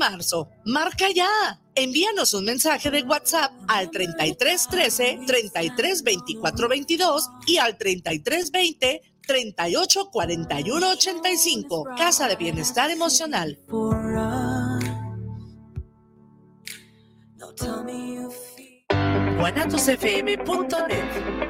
marzo. Marca ya. Envíanos un mensaje de WhatsApp al 33 13 33 24 22 y al 33 20 38 41 85. Casa de Bienestar Emocional. guanatosfm.net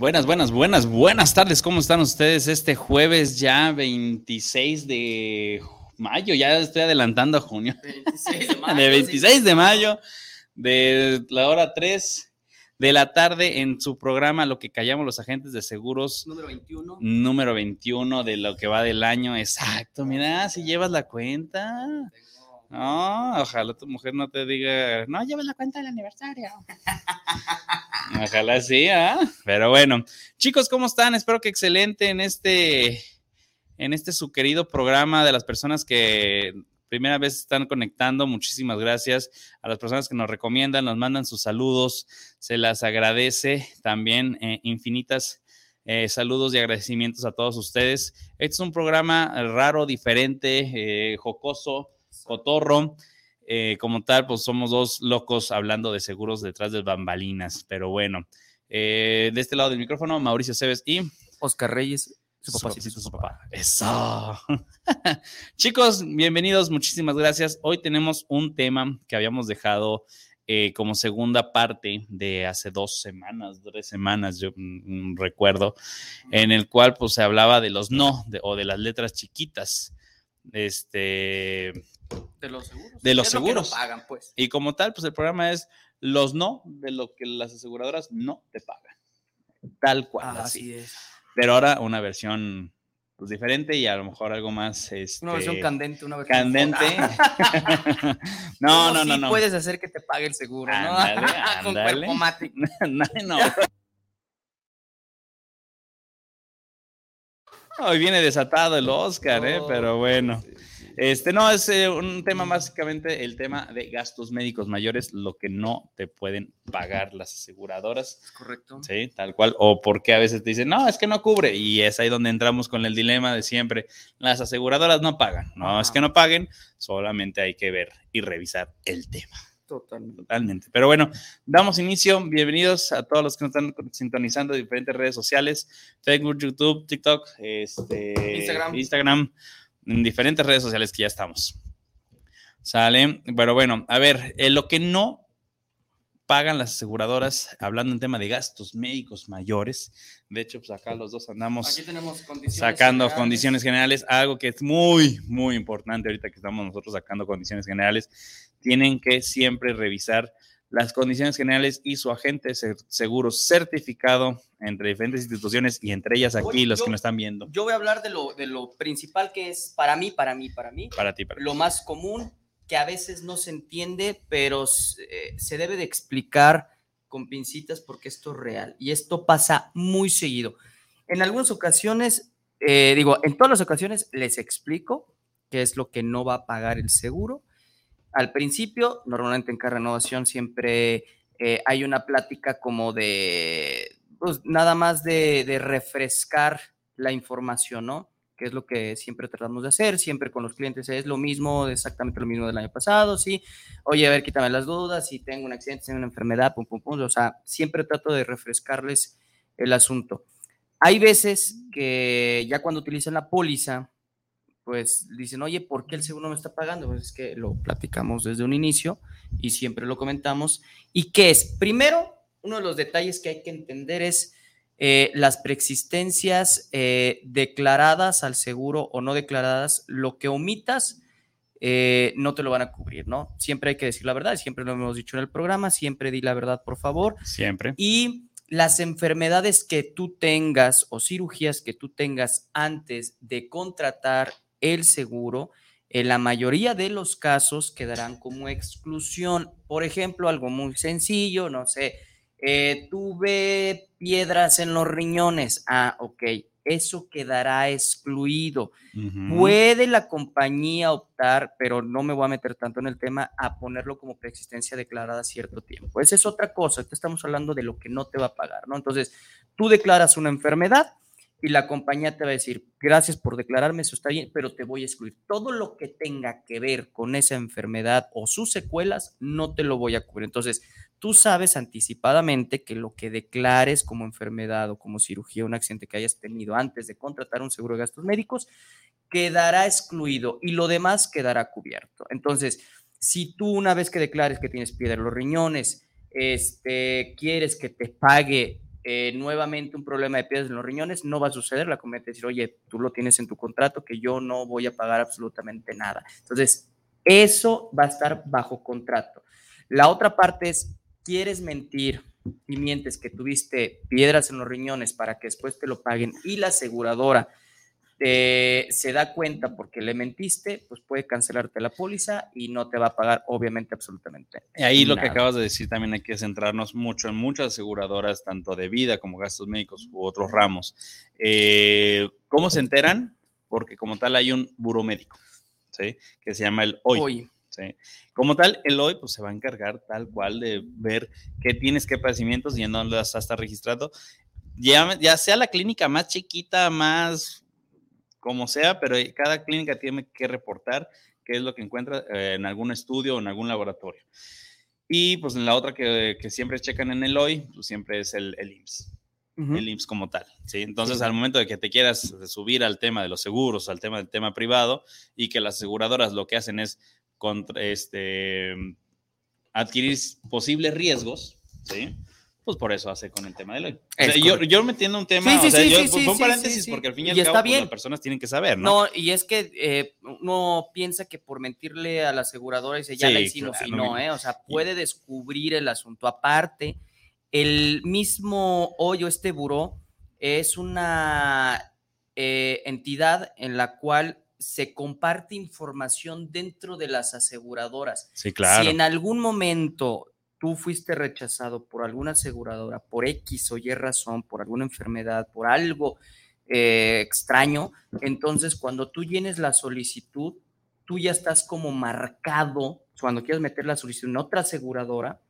Buenas, buenas, buenas, buenas tardes. ¿Cómo están ustedes este jueves ya 26 de mayo? Ya estoy adelantando a junio. 26 de mayo. de 26 de mayo, de la hora 3 de la tarde en su programa Lo que callamos los agentes de seguros. Número 21. Número 21 de lo que va del año. Exacto, mira, si llevas la cuenta. No, ojalá tu mujer no te diga, no lleves la cuenta del aniversario. ojalá sí, ¿ah? Pero bueno, chicos, ¿cómo están? Espero que excelente en este, en este su querido programa de las personas que primera vez están conectando. Muchísimas gracias a las personas que nos recomiendan, nos mandan sus saludos. Se las agradece también eh, infinitas. Eh, saludos y agradecimientos a todos ustedes. Este es un programa raro, diferente, eh, jocoso, cotorro. Eh, como tal, pues somos dos locos hablando de seguros detrás de bambalinas, pero bueno. Eh, de este lado del micrófono, Mauricio Cebes y Oscar Reyes, su papá, sí, su, papá. Eso. Chicos, bienvenidos, muchísimas gracias. Hoy tenemos un tema que habíamos dejado eh, como segunda parte de hace dos semanas, tres semanas, yo mm, recuerdo, en el cual pues se hablaba de los no o de las letras chiquitas. Este, de los seguros. De los seguros. pagan, pues. Y como tal, pues el programa es los no de lo que las aseguradoras no te pagan. Tal cual. así, es. Pero ahora una versión pues, diferente y a lo mejor algo más. Este, una versión candente, una versión. Candente. no, no, no, no. Puedes hacer que te pague el seguro, ¿no? Ándale, Con no. Hoy viene desatado el Oscar, ¿eh? Pero bueno. Este, no, es eh, un tema básicamente el tema de gastos médicos mayores, lo que no te pueden pagar las aseguradoras. Correcto. Sí, tal cual. O porque a veces te dicen, no, es que no cubre. Y es ahí donde entramos con el dilema de siempre. Las aseguradoras no pagan. No, es que no paguen, solamente hay que ver y revisar el tema. Totalmente. Totalmente. Pero bueno, damos inicio. Bienvenidos a todos los que nos están sintonizando de diferentes redes sociales: Facebook, YouTube, TikTok, este, Instagram. Instagram en diferentes redes sociales que ya estamos. Sale, pero bueno, a ver, eh, lo que no pagan las aseguradoras, hablando en tema de gastos médicos mayores, de hecho, pues acá los dos andamos sacando condiciones generales, algo que es muy, muy importante ahorita que estamos nosotros sacando condiciones generales, tienen que siempre revisar las condiciones generales y su agente seguro certificado entre diferentes instituciones y entre ellas aquí los que nos están viendo. Yo voy a hablar de lo, de lo principal que es para mí, para mí, para mí. Para ti, para Lo más común que a veces no se entiende, pero eh, se debe de explicar con pincitas porque esto es real y esto pasa muy seguido. En algunas ocasiones, eh, digo, en todas las ocasiones les explico qué es lo que no va a pagar el seguro al principio, normalmente en cada renovación siempre eh, hay una plática como de, pues nada más de, refrescar la información, ¿no? Que es lo que siempre tratamos de hacer, siempre con los clientes es lo mismo, exactamente lo mismo del año pasado, sí. Oye, a ver, quítame las dudas, si tengo un accidente, si tengo una enfermedad, pum, pum, pum. O sea, siempre trato de refrescarles el asunto. Hay veces que ya cuando utilizan la póliza, pues dicen, oye, ¿por qué el seguro no me está pagando? Pues es que lo platicamos desde un inicio y siempre lo comentamos. ¿Y qué es? Primero, uno de los detalles que hay que entender es eh, las preexistencias eh, declaradas al seguro o no declaradas, lo que omitas. Eh, no te lo van a cubrir, ¿no? Siempre hay que decir la verdad, siempre lo hemos dicho en el programa, siempre di la verdad, por favor. Siempre. Y las enfermedades que tú tengas o cirugías que tú tengas antes de contratar el seguro, En la mayoría de los casos quedarán como exclusión. Por ejemplo, algo muy sencillo, no sé, eh, tuve piedras en los riñones. Ah, ok, eso quedará excluido. Puede la compañía optar, pero no me voy a meter tanto en el tema, a ponerlo como preexistencia declarada cierto tiempo. Esa es otra cosa, estamos hablando de lo que no te va a pagar, ¿no? Entonces, tú declaras una enfermedad, y la compañía te va a decir, gracias por declararme, eso está bien, pero te voy a excluir. Todo lo que tenga que ver con esa enfermedad o sus secuelas, no te lo voy a cubrir. Entonces, tú sabes anticipadamente que lo que declares como enfermedad o como cirugía, un accidente que hayas tenido antes de contratar un seguro de gastos médicos, quedará excluido y lo demás quedará cubierto. Entonces, si tú una vez que declares que tienes piedra en los riñones, este, quieres que te pague eh, nuevamente un problema de piedras en los riñones, no va a suceder. La comunidad te decir, oye, tú lo tienes en tu contrato, que yo no voy a pagar absolutamente nada. Entonces, eso va a estar bajo contrato. La otra parte es, quieres mentir y mientes que tuviste piedras en los riñones para que después te lo paguen y la aseguradora se da cuenta porque le mentiste, pues puede cancelarte la póliza y no te va a pagar, obviamente, absolutamente. Y ahí lo que acabas de decir también hay que centrarnos mucho en muchas aseguradoras, tanto de vida como gastos médicos u otros ramos. Eh, ¿Cómo se enteran? Porque como tal hay un buro médico, ¿sí? Que se llama el OI. ¿sí? Como tal, el OI pues se va a encargar tal cual de ver qué tienes, qué padecimientos y en dónde está registrado. Ya, ya sea la clínica más chiquita, más como sea, pero cada clínica tiene que reportar qué es lo que encuentra eh, en algún estudio o en algún laboratorio. Y pues en la otra que, siempre checan en el hoy, pues siempre es el, el IMSS. El IMSS como tal, ¿sí? Entonces, al momento de que te quieras subir al tema de los seguros, al tema del tema privado, y que las aseguradoras lo que hacen es contra, este, adquirir posibles riesgos, ¿sí? Pues por eso hace con el tema de hoy. yo, yo metiendo un tema, sí, sí, o sea, yo, paréntesis porque al fin y al cabo pues, las personas tienen que saber, ¿no? No, y es que eh, uno piensa que por mentirle a la aseguradora dice, ya la hicimos, y no, ¿eh? O sea, puede descubrir el asunto. Aparte, el mismo hoyo, este buró, es una eh, entidad en la cual se comparte información dentro de las aseguradoras. Sí, claro. Si en algún momento tú fuiste rechazado por alguna aseguradora, por X o Y razón, por alguna enfermedad, por algo eh, extraño, entonces cuando tú llenes la solicitud, tú ya estás como marcado, cuando quieres meter la solicitud en otra aseguradora,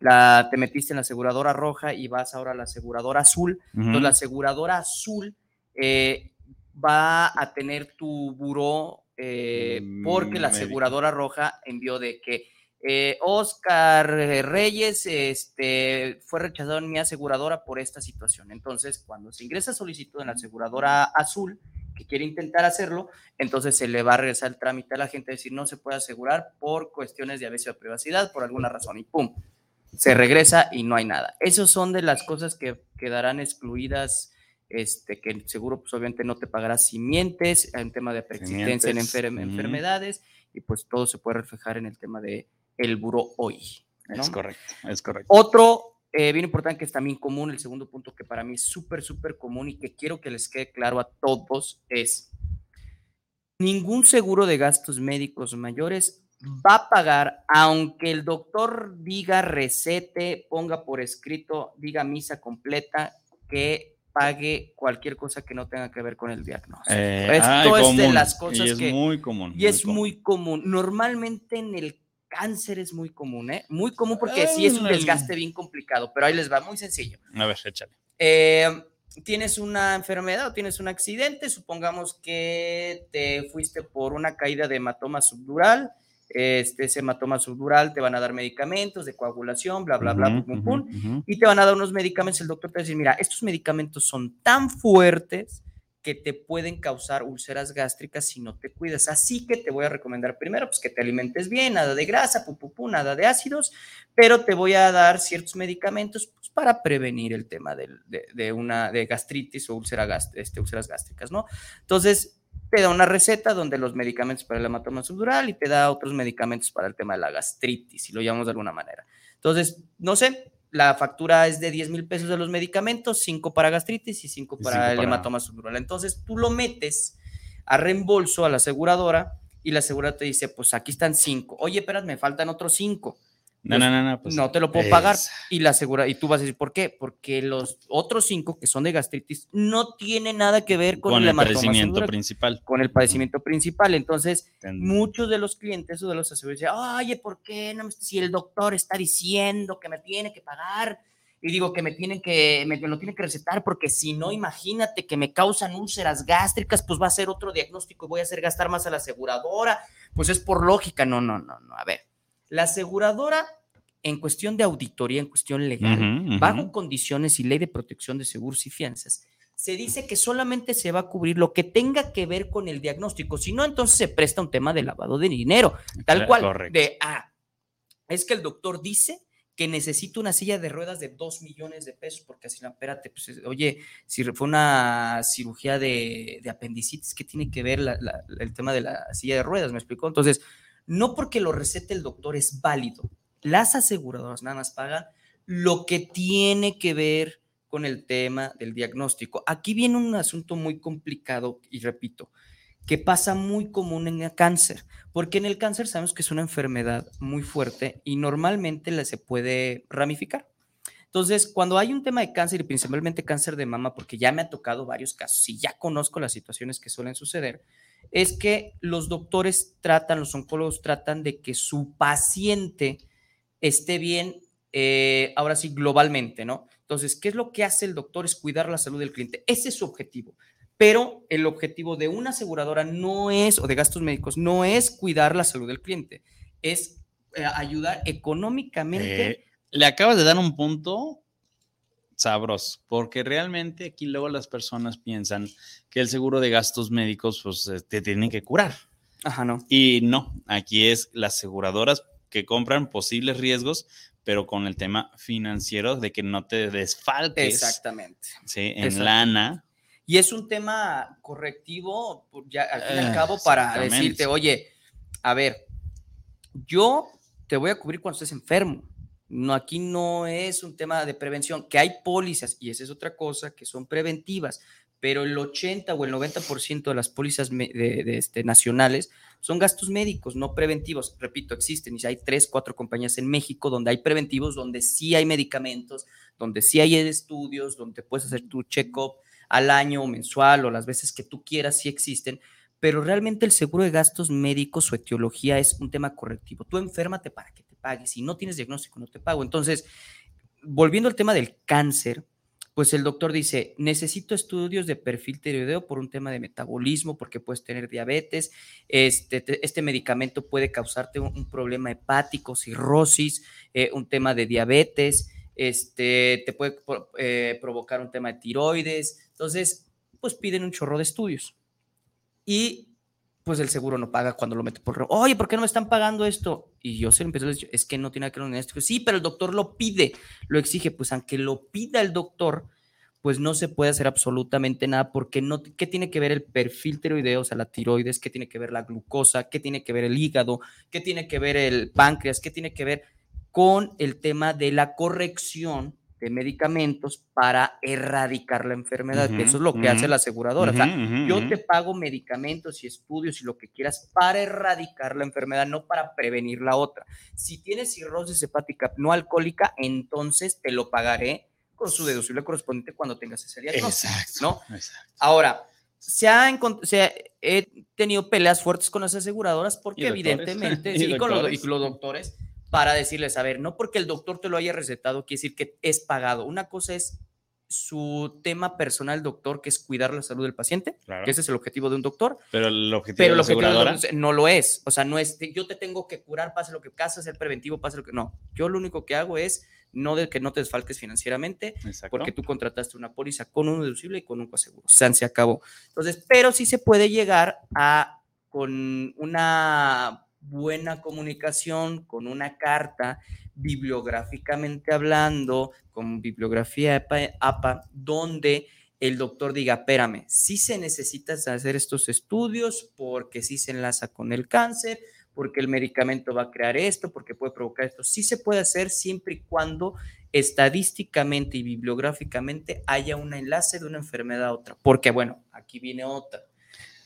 la, te metiste en la aseguradora roja y vas ahora a la aseguradora azul, entonces la aseguradora azul eh, va a tener tu buró eh, porque la aseguradora roja envió de que eh, Oscar eh, Reyes este, fue rechazado en mi aseguradora por esta situación. Entonces, cuando se ingresa solicitud en la aseguradora azul, que quiere intentar hacerlo, entonces se le va a regresar el trámite a la gente, decir, no se puede asegurar por cuestiones de aviso de privacidad, por alguna razón, y pum, se regresa y no hay nada. Esas son de las cosas que quedarán excluidas, este, que el seguro pues obviamente no te pagará si mientes, en tema de preexistencia en enfermedades, y pues todo se puede reflejar en el tema de el buro hoy. Es correcto, es correcto. Otro eh, bien importante que es también común, el segundo punto que para mí es súper, súper común y que quiero que les quede claro a todos es, ningún seguro de gastos médicos mayores va a pagar, aunque el doctor diga recete, ponga por escrito, diga misa completa, que pague cualquier cosa que no tenga que ver con el diagnóstico. Eh, Esto es de las cosas y es muy común. Y es muy común. Normalmente en el cáncer es muy común, ¿eh? Muy común porque sí es un desgaste bien complicado, pero ahí les va, muy sencillo. A ver, échale. Eh, tienes una enfermedad o tienes un accidente, supongamos que te fuiste por una caída de hematoma subdural, este, ese hematoma subdural te van a dar medicamentos de coagulación, bla, bla, bla, y te van a dar unos medicamentos, el doctor te va a decir, mira, estos medicamentos son tan fuertes que te pueden causar úlceras gástricas si no te cuidas. Así que te voy a recomendar primero pues, que te alimentes bien, nada de grasa, pu, nada de ácidos, pero te voy a dar ciertos medicamentos pues, para prevenir el tema de, de, una de gastritis o úlcera este, úlceras gástricas, ¿no? Entonces, te da una receta donde los medicamentos para el hematoma subdural y te da otros medicamentos para el tema de la gastritis, si lo llamamos de alguna manera. Entonces, no sé, la factura es de 10 mil pesos de los medicamentos, 5 para gastritis y 5 para el hematoma subdural. Entonces tú lo metes a reembolso a la aseguradora y la aseguradora te dice, pues aquí están cinco. Oye, espérate, me faltan otros cinco. No, no, no, no. Pues, no te lo puedo pagar. Y la asegura, y tú vas a decir, ¿por qué? Porque los otros cinco que son de gastritis no tienen nada que ver con, Con el padecimiento principal. con el padecimiento principal. Entonces, muchos de los clientes o de los asegurados dicen, oye, ¿por qué no? me- Si el doctor está diciendo que me tiene que pagar y digo que me tienen que, me, me lo tienen que recetar porque si no, imagínate que me causan úlceras gástricas, pues va a ser otro diagnóstico y voy a hacer gastar más a la aseguradora. Pues es por lógica. No, no, no, no. A ver, la aseguradora en cuestión de auditoría, en cuestión legal, bajo condiciones y ley de protección de seguros y fianzas, se dice que solamente se va a cubrir lo que tenga que ver con el diagnóstico. Si no, entonces se presta un tema de lavado de dinero, tal cual. correcto. De, ah, es que el doctor dice que necesita una silla de ruedas de 2 millones de pesos, porque así, no, espérate, pues, es- oye, si fue una cirugía de, de apendicitis, ¿qué tiene que ver la- la- el tema de la silla de ruedas? ¿Me explicó? Entonces, no porque lo recete el doctor es válido. Las aseguradoras nada más pagan lo que tiene que ver con el tema del diagnóstico. Aquí viene un asunto muy complicado y repito, que pasa muy común en el cáncer, porque en el cáncer sabemos que es una enfermedad muy fuerte y normalmente la se puede ramificar. Entonces, cuando hay un tema de cáncer y principalmente cáncer de mama, porque ya me ha tocado varios casos y ya conozco las situaciones que suelen suceder, es que los doctores tratan, los oncólogos tratan de que su paciente esté bien, eh, ahora sí, globalmente, ¿no? Entonces, ¿qué es lo que hace el doctor? Es cuidar la salud del cliente. Ese es su objetivo. Pero el objetivo de una aseguradora no es, o de gastos médicos, no es cuidar la salud del cliente, es eh, ayudar económicamente. Eh, le acabas de dar un punto sabroso, porque realmente aquí luego las personas piensan que el seguro de gastos médicos pues eh, te tienen que curar. Ajá, no. Y no, aquí es las aseguradoras que compran posibles riesgos, pero con el tema financiero de que no te desfalques Exactamente. ¿sí? en lana. Y es un tema correctivo, ya al fin y al Eh, cabo, para decirte, oye, a ver, yo te voy a cubrir cuando estés enfermo. No, aquí no es un tema de prevención, que hay pólizas, y esa es otra cosa, que son preventivas, pero el 80 o el 90% de las pólizas de, este, nacionales son gastos médicos, no preventivos. Repito, existen y hay tres, cuatro compañías en México donde hay preventivos, donde sí hay medicamentos, donde sí hay estudios, donde puedes hacer tu check-up al año o mensual o las veces que tú quieras, sí existen, pero realmente el seguro de gastos médicos, su etiología es un tema correctivo. Tú enférmate para que te pague. Si no tienes diagnóstico, no te pago. Entonces, volviendo al tema del cáncer, pues el doctor dice, necesito estudios de perfil tiroideo por un tema de metabolismo, porque puedes tener diabetes, este, te- este medicamento puede causarte un, problema hepático, cirrosis, eh, un tema de diabetes, este, te puede eh, provocar un tema de tiroides. Entonces, pues piden un chorro de estudios. Y pues el seguro no paga cuando lo mete por... re- Oye, ¿por qué no me están pagando esto? Y yo se lo empecé a decir, es que no tiene que ver con diagnóstico. Sí, pero el doctor lo pide, lo exige. Pues aunque lo pida el doctor, pues no se puede hacer absolutamente nada porque no, ¿qué tiene que ver el perfil tiroideo, o sea, la tiroides? ¿Qué tiene que ver la glucosa? ¿Qué tiene que ver el hígado? ¿Qué tiene que ver el páncreas? ¿Qué tiene que ver con el tema de la corrección de medicamentos para erradicar la enfermedad? eso es lo que hace la aseguradora. o sea, yo te pago medicamentos y estudios y lo que quieras para erradicar la enfermedad, no para prevenir la otra. Si tienes cirrosis hepática no alcohólica, entonces te lo pagaré con su deducible correspondiente cuando tengas ese diagnóstico. Exacto. ¿no? exacto. Ahora, se ha, se ha- he tenido peleas fuertes con las aseguradoras porque Y evidentemente, Y sí, con los, y los doctores, para decirles, a ver, no porque el doctor te lo haya recetado, quiere decir que es pagado. Una cosa es su tema personal, doctor, que es cuidar la salud del paciente, Claro. que ese es el objetivo de un doctor, Pero el objetivo pero de el objetivo doctor no lo es. O sea, no es, yo te tengo que curar, pase lo que pase, ser preventivo, pase lo que... No, yo lo único que hago es no de que no te desfalques financieramente, Exacto. porque tú contrataste una póliza con un deducible y con un coaseguro. San se acabó. Entonces, pero sí se puede llegar a con una buena comunicación, con una carta, bibliográficamente hablando, con bibliografía APA, donde el doctor diga, espérame, sí se necesita hacer estos estudios porque sí se enlaza con el cáncer, porque el medicamento va a crear esto, porque puede provocar esto. Sí se puede hacer siempre y cuando estadísticamente y bibliográficamente haya un enlace de una enfermedad a otra. Porque, bueno, aquí viene otra.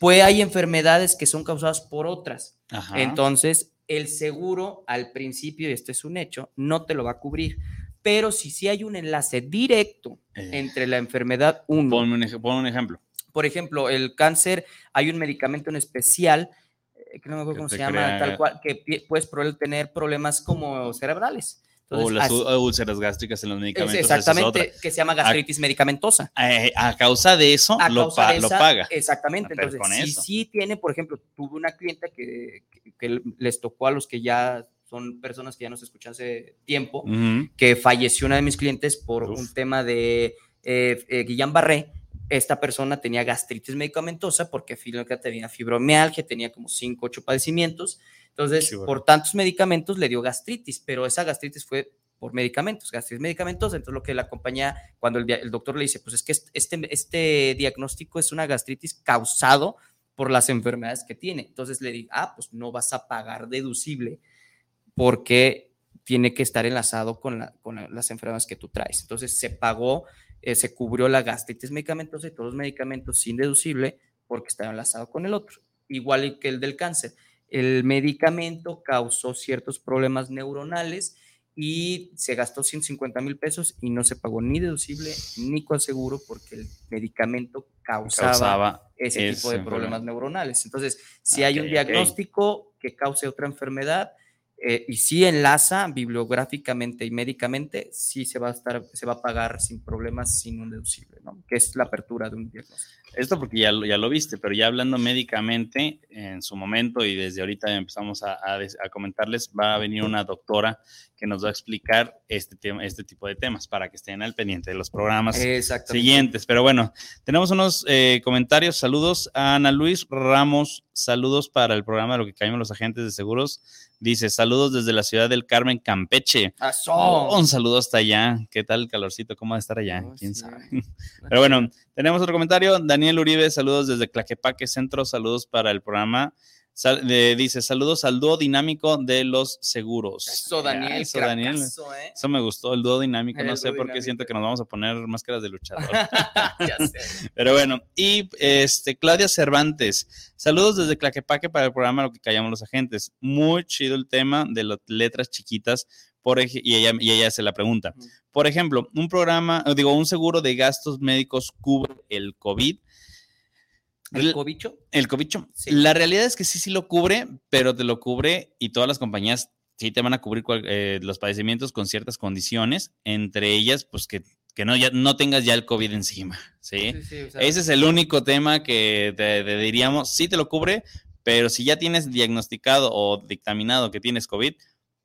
Pues hay enfermedades que son causadas por otras. Ajá. Entonces, el seguro al principio, y este es un hecho, no te lo va a cubrir. Pero si sí hay un enlace directo Eh, entre la enfermedad 1 ponme un, ej- pon un ejemplo. por ejemplo, el cáncer, hay un medicamento en especial, eh, que no me acuerdo Que cómo se llama, tal cual, que puedes tener problemas como cerebrales. O las así- úlceras gástricas en los medicamentos. es exactamente, que se llama gastritis medicamentosa. Eh, a causa de eso, A lo, causa pa- de lo esa- paga. Exactamente. Entonces, si sí tiene, por ejemplo, tuve una clienta que, que- que les tocó a los que ya son personas que ya nos escuchan hace tiempo, que falleció una de mis clientes por Uf. un tema de eh, eh, Guillain-Barré. Esta persona tenía gastritis medicamentosa porque fíjate, tenía fibromialgia, tenía como 5, 8 padecimientos. Entonces, bueno. por tantos medicamentos le dio gastritis, pero esa gastritis fue por medicamentos, gastritis medicamentosa. Entonces, lo que la compañía, cuando el, doctor le dice, pues es que este, este diagnóstico es una gastritis causado por las enfermedades que tiene. Entonces le digo, ah, pues no vas a pagar deducible porque tiene que estar enlazado con, la- con la- las enfermedades que tú traes. Entonces se pagó, eh, se cubrió la gastritis medicamentosa y todos los medicamentos sin deducible porque estaba enlazado con el otro. Igual que el del cáncer. El medicamento causó ciertos problemas neuronales y se gastó 150 mil pesos y no se pagó ni deducible ni seguro porque el medicamento causaba, Causaba ese tipo de problemas neuronales. Entonces, si hay Ok, un diagnóstico que cause otra enfermedad eh, y si enlaza bibliográficamente y médicamente, sí se va a estar, se va a pagar sin problemas, sin un deducible, ¿no? Que es la apertura de un diagnóstico. Esto porque ya, lo- ya lo viste, pero ya hablando médicamente, en su momento y desde ahorita empezamos a, a comentarles, va a venir una doctora que nos va a explicar este, tema, este tipo de temas para que estén al pendiente de los programas siguientes. Pero bueno, tenemos unos eh, comentarios. Saludos a Ana Luis Ramos. Saludos para el programa de lo que caímos los agentes de seguros. Dice, saludos desde la ciudad del Carmen, Campeche. Oh, un saludo hasta allá. ¿Qué tal el calorcito? ¿Cómo va a estar allá? Oh, ¿Quién sí. sabe? Pero bueno, tenemos otro comentario. Daniel Uribe, saludos desde Claquepaque Centro. Saludos para el programa. Sal- dice, saludos al dúo dinámico de los seguros. Eso, Daniel. Eso, Daniel. ¿eh? Eso me gustó, el dúo dinámico. El no sé por qué siento que nos vamos a poner máscaras de luchador. ya sé. Pero bueno, y este Claudia Cervantes, saludos desde Claquepaque para el programa Lo que callamos los agentes. Muy chido el tema de las letras chiquitas. Por y, ella, y ella se la pregunta. Por ejemplo, un programa, digo, un seguro de gastos médicos cubre el COVID. ¿El cobicho? el. Sí. La realidad es que sí, sí lo cubre, pero te lo cubre y todas las compañías sí te van a cubrir cual- eh, los padecimientos con ciertas condiciones, entre ellas, pues que, que no, ya, no tengas ya el COVID encima, ¿sí? Sí, sí, o sea, Ese es el único tema que te, te diríamos, sí te lo cubre, pero si ya tienes diagnosticado o dictaminado que tienes COVID,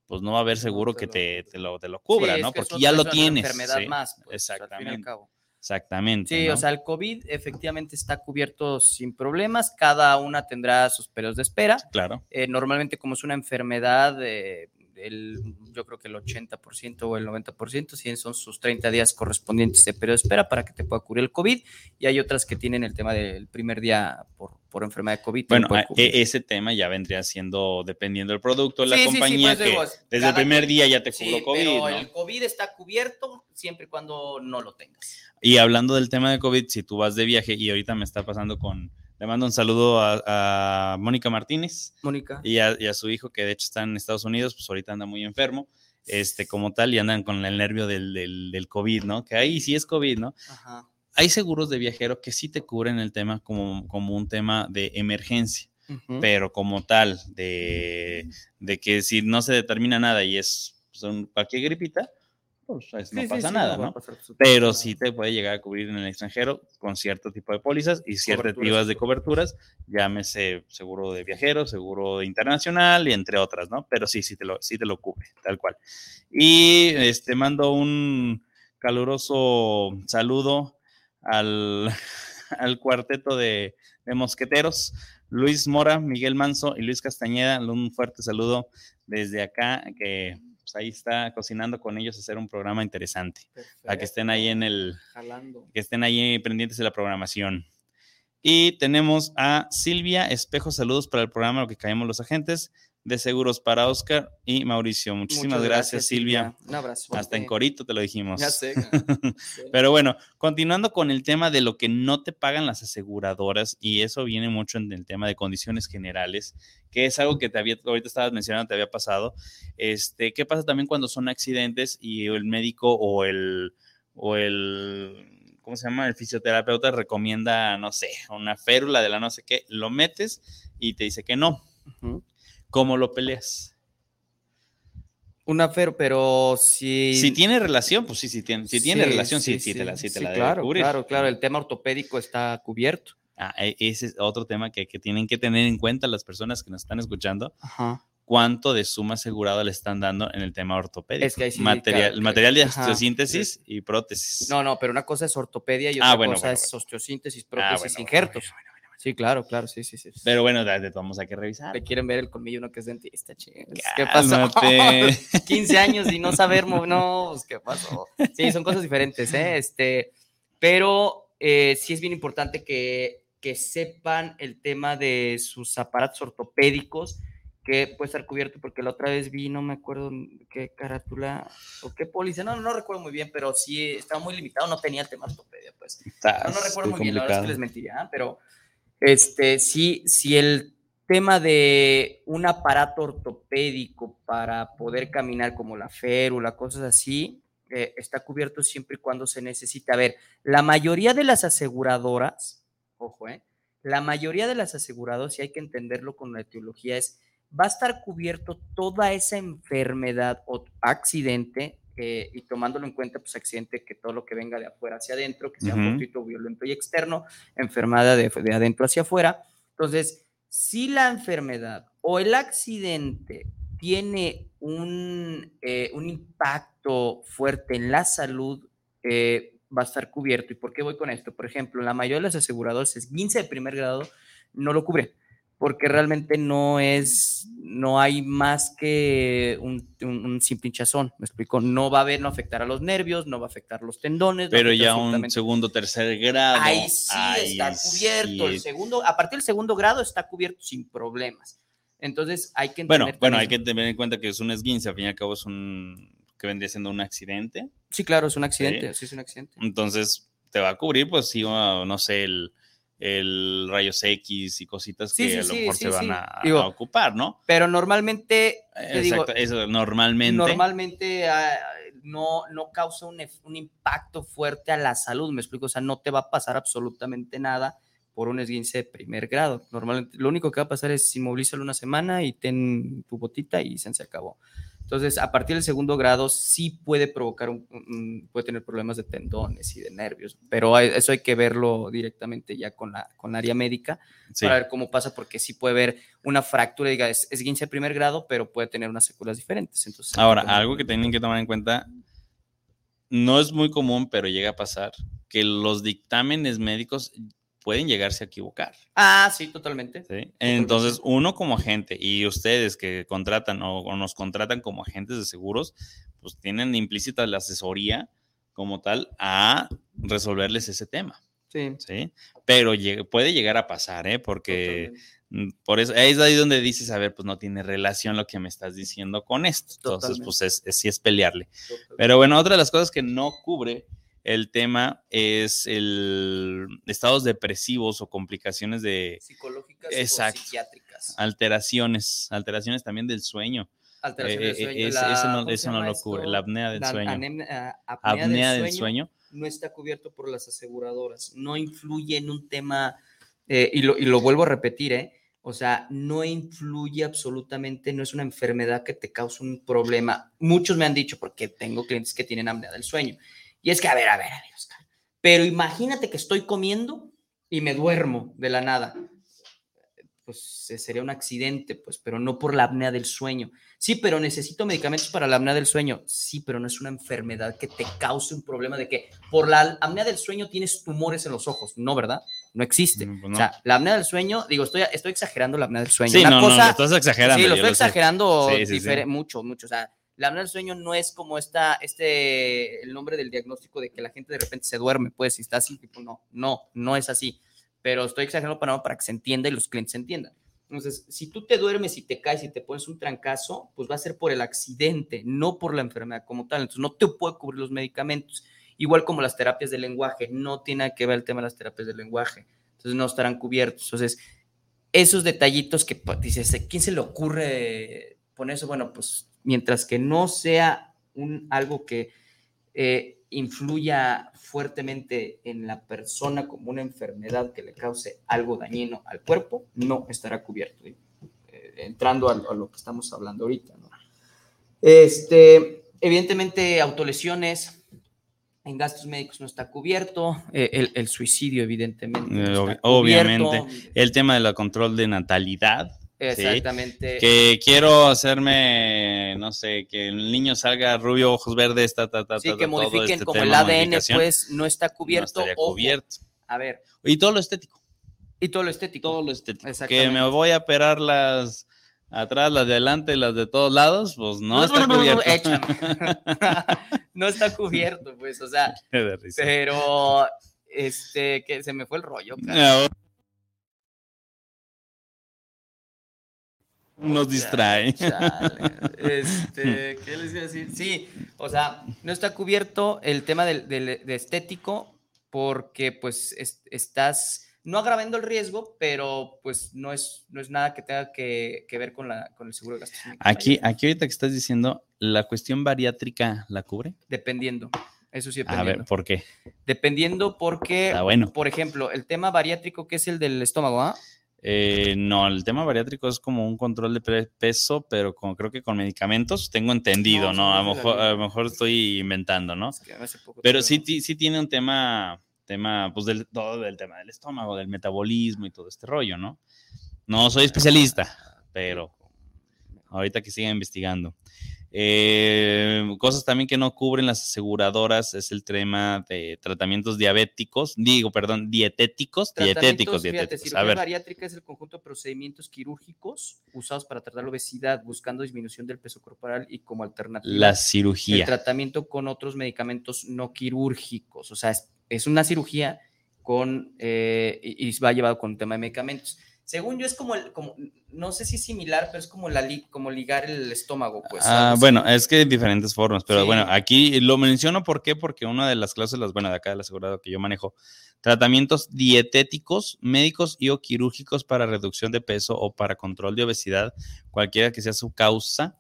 pues no va a haber seguro que te, te lo, te lo cubra, sí, ¿no? Porque ya lo tienes. enfermedad sí, más, pues, al fin y al Exactamente. cabo. Exactamente. Sí, ¿no? o sea, el COVID efectivamente está cubierto sin problemas, cada una tendrá sus periodos de espera. claro. Eh, normalmente como es una enfermedad, eh, el- yo creo que el 80% o el 90% sí son sus 30 días correspondientes de periodo de espera para que te pueda cubrir el COVID y hay otras que tienen el tema del primer día por, por enfermedad de COVID. Bueno, e- ese tema ya vendría siendo dependiendo del producto la Sí, sí, sí, compañía, pues, que digo, desde el primer día ya te Sí, cubrió COVID, pero ¿no? el COVID está cubierto siempre y cuando no lo tengas. Y hablando del tema de COVID, si tú vas de viaje y ahorita me está pasando con, le mando un saludo a, a Mónica Martínez Mónica. y a, y a su hijo que de hecho está en Estados Unidos, pues ahorita anda muy enfermo, este, como tal, y andan con el nervio del, del, del COVID, ¿no? Que ahí sí es COVID, ¿no? Ajá. Hay seguros de viajero que sí te cubren el tema como, como un tema de emergencia, pero como tal, de, de que si no se determina nada y es pues, un- cualquier gripita, pues es- no Sí, pasa sí, nada, ¿no? pero sí te puede llegar a cubrir en el extranjero con cierto tipo de pólizas y Coberturas, tipos de coberturas, llámese seguro de viajero, seguro internacional y entre otras, ¿no? Pero sí, sí te lo, sí te lo cubre, tal cual. Y este mando un caluroso saludo al, al cuarteto de, de mosqueteros, Luis Mora, Miguel Manso y Luis Castañeda, un fuerte saludo desde acá, que pues, ahí está cocinando con ellos hacer un programa interesante a que estén ahí en el, Jalando. que estén ahí pendientes de la programación. Y tenemos a Silvia Espejo, saludos para el programa Lo que caemos los agentes, de seguros para Oscar y Mauricio. Muchísimas gracias, Silvia. Un abrazo. Hasta en corito te lo dijimos. Ya sé. Pero bueno, continuando con el tema de lo que no te pagan las aseguradoras, y eso viene mucho en el tema de condiciones generales, que es algo que te había, ahorita estabas mencionando, te había pasado. Este, ¿qué pasa también cuando son accidentes y el médico o el, o el, ¿cómo se llama? El fisioterapeuta recomienda, no sé, una férula de la no sé qué, lo metes y te dice que no. ¿Cómo lo peleas? Una fer, pero si. Si tiene relación, pues sí, sí tiene, si tiene Sí, relación, sí, sí, te la, sí te la debe claro, claro, claro. El tema ortopédico está cubierto. Ah, e- ese es otro tema que, que tienen que tener en cuenta las personas que nos están escuchando, Ajá. cuánto de suma asegurada le están dando en el tema ortopédico. Es que sí, material, claro, material de ajá, osteosíntesis y prótesis. No, no, pero una cosa es ortopedia y Ah, otra bueno, cosa bueno, es osteosíntesis, Ah, prótesis, bueno, injertos. Sí, claro, claro, sí, sí, sí. Pero bueno, de, modos hay que revisar. Le quieren ver el colmillo uno que es dentista, chicos. ¿Qué pasó? Cálmate. 15 años y no saber, no, pues, ¿qué pasó? Sí, son cosas diferentes, ¿eh? Este, pero eh, sí es bien importante que, que sepan el tema de sus aparatos ortopédicos, que puede estar cubierto, porque la otra vez vi, no me acuerdo qué carátula o qué póliza, no, no recuerdo muy bien, pero sí estaba muy limitado, no tenía el tema ortopedia, pues. Está- No, no recuerdo muy muy bien, la verdad es que complicado. les mentiría, pero este, sí, si el tema de un aparato ortopédico para poder caminar como la férula, cosas así, eh, está cubierto siempre y cuando se necesite. A ver, la mayoría de las aseguradoras, ojo, eh, la mayoría de las aseguradoras, y hay que entenderlo con la etiología, es va a estar cubierto toda esa enfermedad o accidente, eh, y tomándolo en cuenta, pues accidente que todo lo que venga de afuera hacia adentro, que sea Ujú. fortuito, violento y externo, enfermedad de, de adentro hacia afuera. Entonces, si la enfermedad o el accidente tiene un, eh, un impacto fuerte en la salud, eh, va a estar cubierto. ¿Y por qué voy con esto? Por ejemplo, la mayoría de los aseguradoras, es 15 de primer grado, no lo cubre, porque realmente no es, no hay más que un, un, un simple hinchazón, me explico, no va a haber, no afectar a los nervios, no va a afectar los tendones. Pero ya un segundo, tercer grado. Ahí sí ahí está cubierto. El sí. segundo, a partir del segundo grado está cubierto sin problemas. Entonces hay que Bueno, entender bueno, hay también- que tener en cuenta que es un esguince, al fin y al cabo es un que vendría siendo un accidente. Sí, claro, es un accidente. Sí, es un accidente. Entonces, te va a cubrir, pues sí, no sé, el, el rayos X y cositas Sí, que sí, a lo mejor sí, se van a, Digo, a ocupar, ¿no? Pero normalmente, te digo, Exacto, eso normalmente. normalmente ah, no, no causa un, un impacto fuerte a la salud, me explico, o sea, no te va a pasar absolutamente nada por un esguince de primer grado. Normalmente, lo único que va a pasar es inmovilízalo una semana y ten tu botita y se se acabó. Entonces, a partir del segundo grado sí puede provocar, un, un- puede tener problemas de tendones y de nervios, pero hay- eso hay que verlo directamente ya con la, con la área médica Sí. para ver cómo pasa, porque sí puede haber una fractura, diga, es esguince de primer grado, pero puede tener unas secuelas diferentes. Entonces, que Ahora, tomar- algo que tienen que tomar en cuenta, no es muy común, pero llega a pasar, que los dictámenes médicos pueden llegarse a equivocar. Ah, sí, totalmente. ¿sí? Entonces, uno como agente y ustedes que contratan o, o nos contratan como agentes de seguros, pues tienen implícita la asesoría como tal a resolverles ese tema, Sí. ¿sí? Pero puede llegar a pasar, ¿eh? Porque totalmente. por eso es ahí donde dices, a ver, pues no tiene relación lo que me estás diciendo con esto. Entonces, Totalmente. pues es, es- sí es pelearle. Totalmente. Pero bueno, otra de las cosas que no cubre el tema es el estados depresivos o complicaciones de Psicológicas Exacto. o psiquiátricas. alteraciones, alteraciones también del sueño. Alteraciones Eh, del eh, sueño. es- la- eso no, ¿cómo se eso no llama lo esto? cubre, la apnea del La sueño. ah, apnea, Apnea del, del sueño sueño. no está cubierto por las aseguradoras. No influye en un tema, eh, y, lo, y lo vuelvo a repetir, ¿eh? O sea, no influye absolutamente, no es una enfermedad que te cause un problema. Muchos me han dicho, porque tengo clientes que tienen apnea del sueño. Y es que, a ver, a ver, a ver, Oscar. Pero imagínate que estoy comiendo y me duermo de la nada. Pues sería un accidente, pues, pero no por la apnea del sueño. Sí, pero necesito medicamentos para la apnea del sueño. Sí, pero no es una enfermedad que te cause un problema de que por la apnea del sueño tienes tumores en los ojos. No, ¿verdad? No existe. Pues O sea, la apnea del sueño, digo, estoy, estoy exagerando la apnea del sueño. Sí, Una no, no, cosa, lo estás exagerando. Sí, lo estoy exagerando Sí, sí, mucho, mucho. O sea, la apnea del sueño no es como esta, este, el nombre del diagnóstico de que la gente de repente se duerme, pues, si está así, tipo, no, no, no es así. Pero estoy exagerando para, para que se entienda y los clientes entiendan. Entonces, si tú te duermes y te caes y te pones un trancazo, pues va a ser por el accidente, no por la enfermedad como tal. Entonces, no te puede cubrir los medicamentos. Igual como las terapias de lenguaje, no tiene que ver el tema de las terapias de lenguaje. Entonces, no estarán cubiertos. Entonces, esos detallitos que pues, dices, ¿quién se le ocurre poner eso? Bueno, pues mientras que no sea un, algo que eh, influya fuertemente en la persona como una enfermedad que le cause algo dañino al cuerpo, no estará cubierto. Eh, entrando a, lo que estamos hablando ahorita. ¿no? Este, evidentemente, autolesiones en gastos médicos no está cubierto, eh, el, suicidio evidentemente. Obviamente, el tema del control de natalidad Exactamente. Que quiero hacerme, no sé, que el niño salga rubio, ojos verdes, ta, ta, ta, Sí, que modifiquen este como el ADN, pues no está cubierto. No cubierto. A ver. Y todo lo estético. Y todo lo estético. Todo lo estético. Que me voy a operar las atrás, las de adelante y las de todos lados, pues no, está cubierto. no está cubierto, pues, o sea. pero, este, que se me fue el rollo. Claro. Nos distrae. Este, ¿Qué les iba a decir? Sí, o sea, no está cubierto el tema del, de estético porque pues estás no agravando el riesgo, pero pues no es, no es nada que tenga que, ver con, la, con el seguro de gastos. Aquí, aquí ahorita que estás diciendo, ¿la cuestión bariátrica la cubre? Dependiendo. Eso sí, dependiendo. A ver, ¿por qué? Dependiendo porque, bueno. por ejemplo, el tema bariátrico que es el del estómago, ¿ah? Eh, no, el tema bariátrico es como un control de peso, pero como creo que con medicamentos, tengo entendido, ¿no? A, lo mejor, a lo mejor estoy inventando, ¿no? pero sí, sí tiene un tema, tema, pues del todo del tema del estómago, del metabolismo y todo este rollo, ¿no? No soy especialista, pero ahorita que siga investigando. Eh, cosas también que no cubren las aseguradoras es el tema de tratamientos diabéticos, digo, perdón, dietéticos, dietéticos, dietéticos. Fíjate, cirugía bariátrica es el conjunto de procedimientos quirúrgicos usados para tratar la obesidad, buscando disminución del peso corporal y como alternativa. La cirugía. El tratamiento con otros medicamentos no quirúrgicos, o sea, es, una cirugía con, eh, y, y va llevado con un tema de medicamentos. Según yo es como, el, como no sé si es similar, pero es como, la, como ligar el estómago, pues. Ah, bueno, es que de diferentes formas, pero bueno, aquí lo menciono ¿por qué? Porque una de las cláusulas, bueno, de acá del asegurado que yo manejo, tratamientos dietéticos, médicos y o quirúrgicos para reducción de peso o para control de obesidad, cualquiera que sea su causa.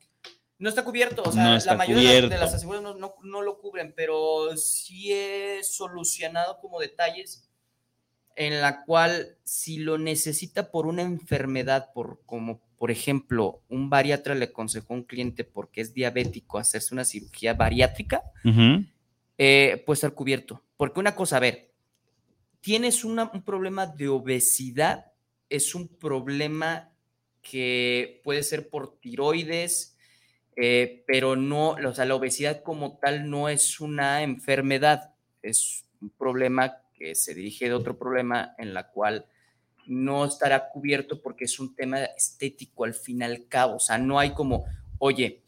No está cubierto, o sea, la mayoría de las aseguradoras no, no lo cubren, pero sí he solucionado como detalles en la cual si lo necesita por una enfermedad, por como por ejemplo, un bariatra le aconsejó a un cliente porque es diabético hacerse una cirugía bariátrica, eh, puede estar cubierto. Porque una cosa, a ver, tienes un problema de obesidad, es un problema que puede ser por tiroides, eh, pero no, o sea, la obesidad como tal no es una enfermedad, es un problema que se dirige de otro problema en la cual no estará cubierto porque es un tema estético al fin y al cabo. O sea, no hay como, oye,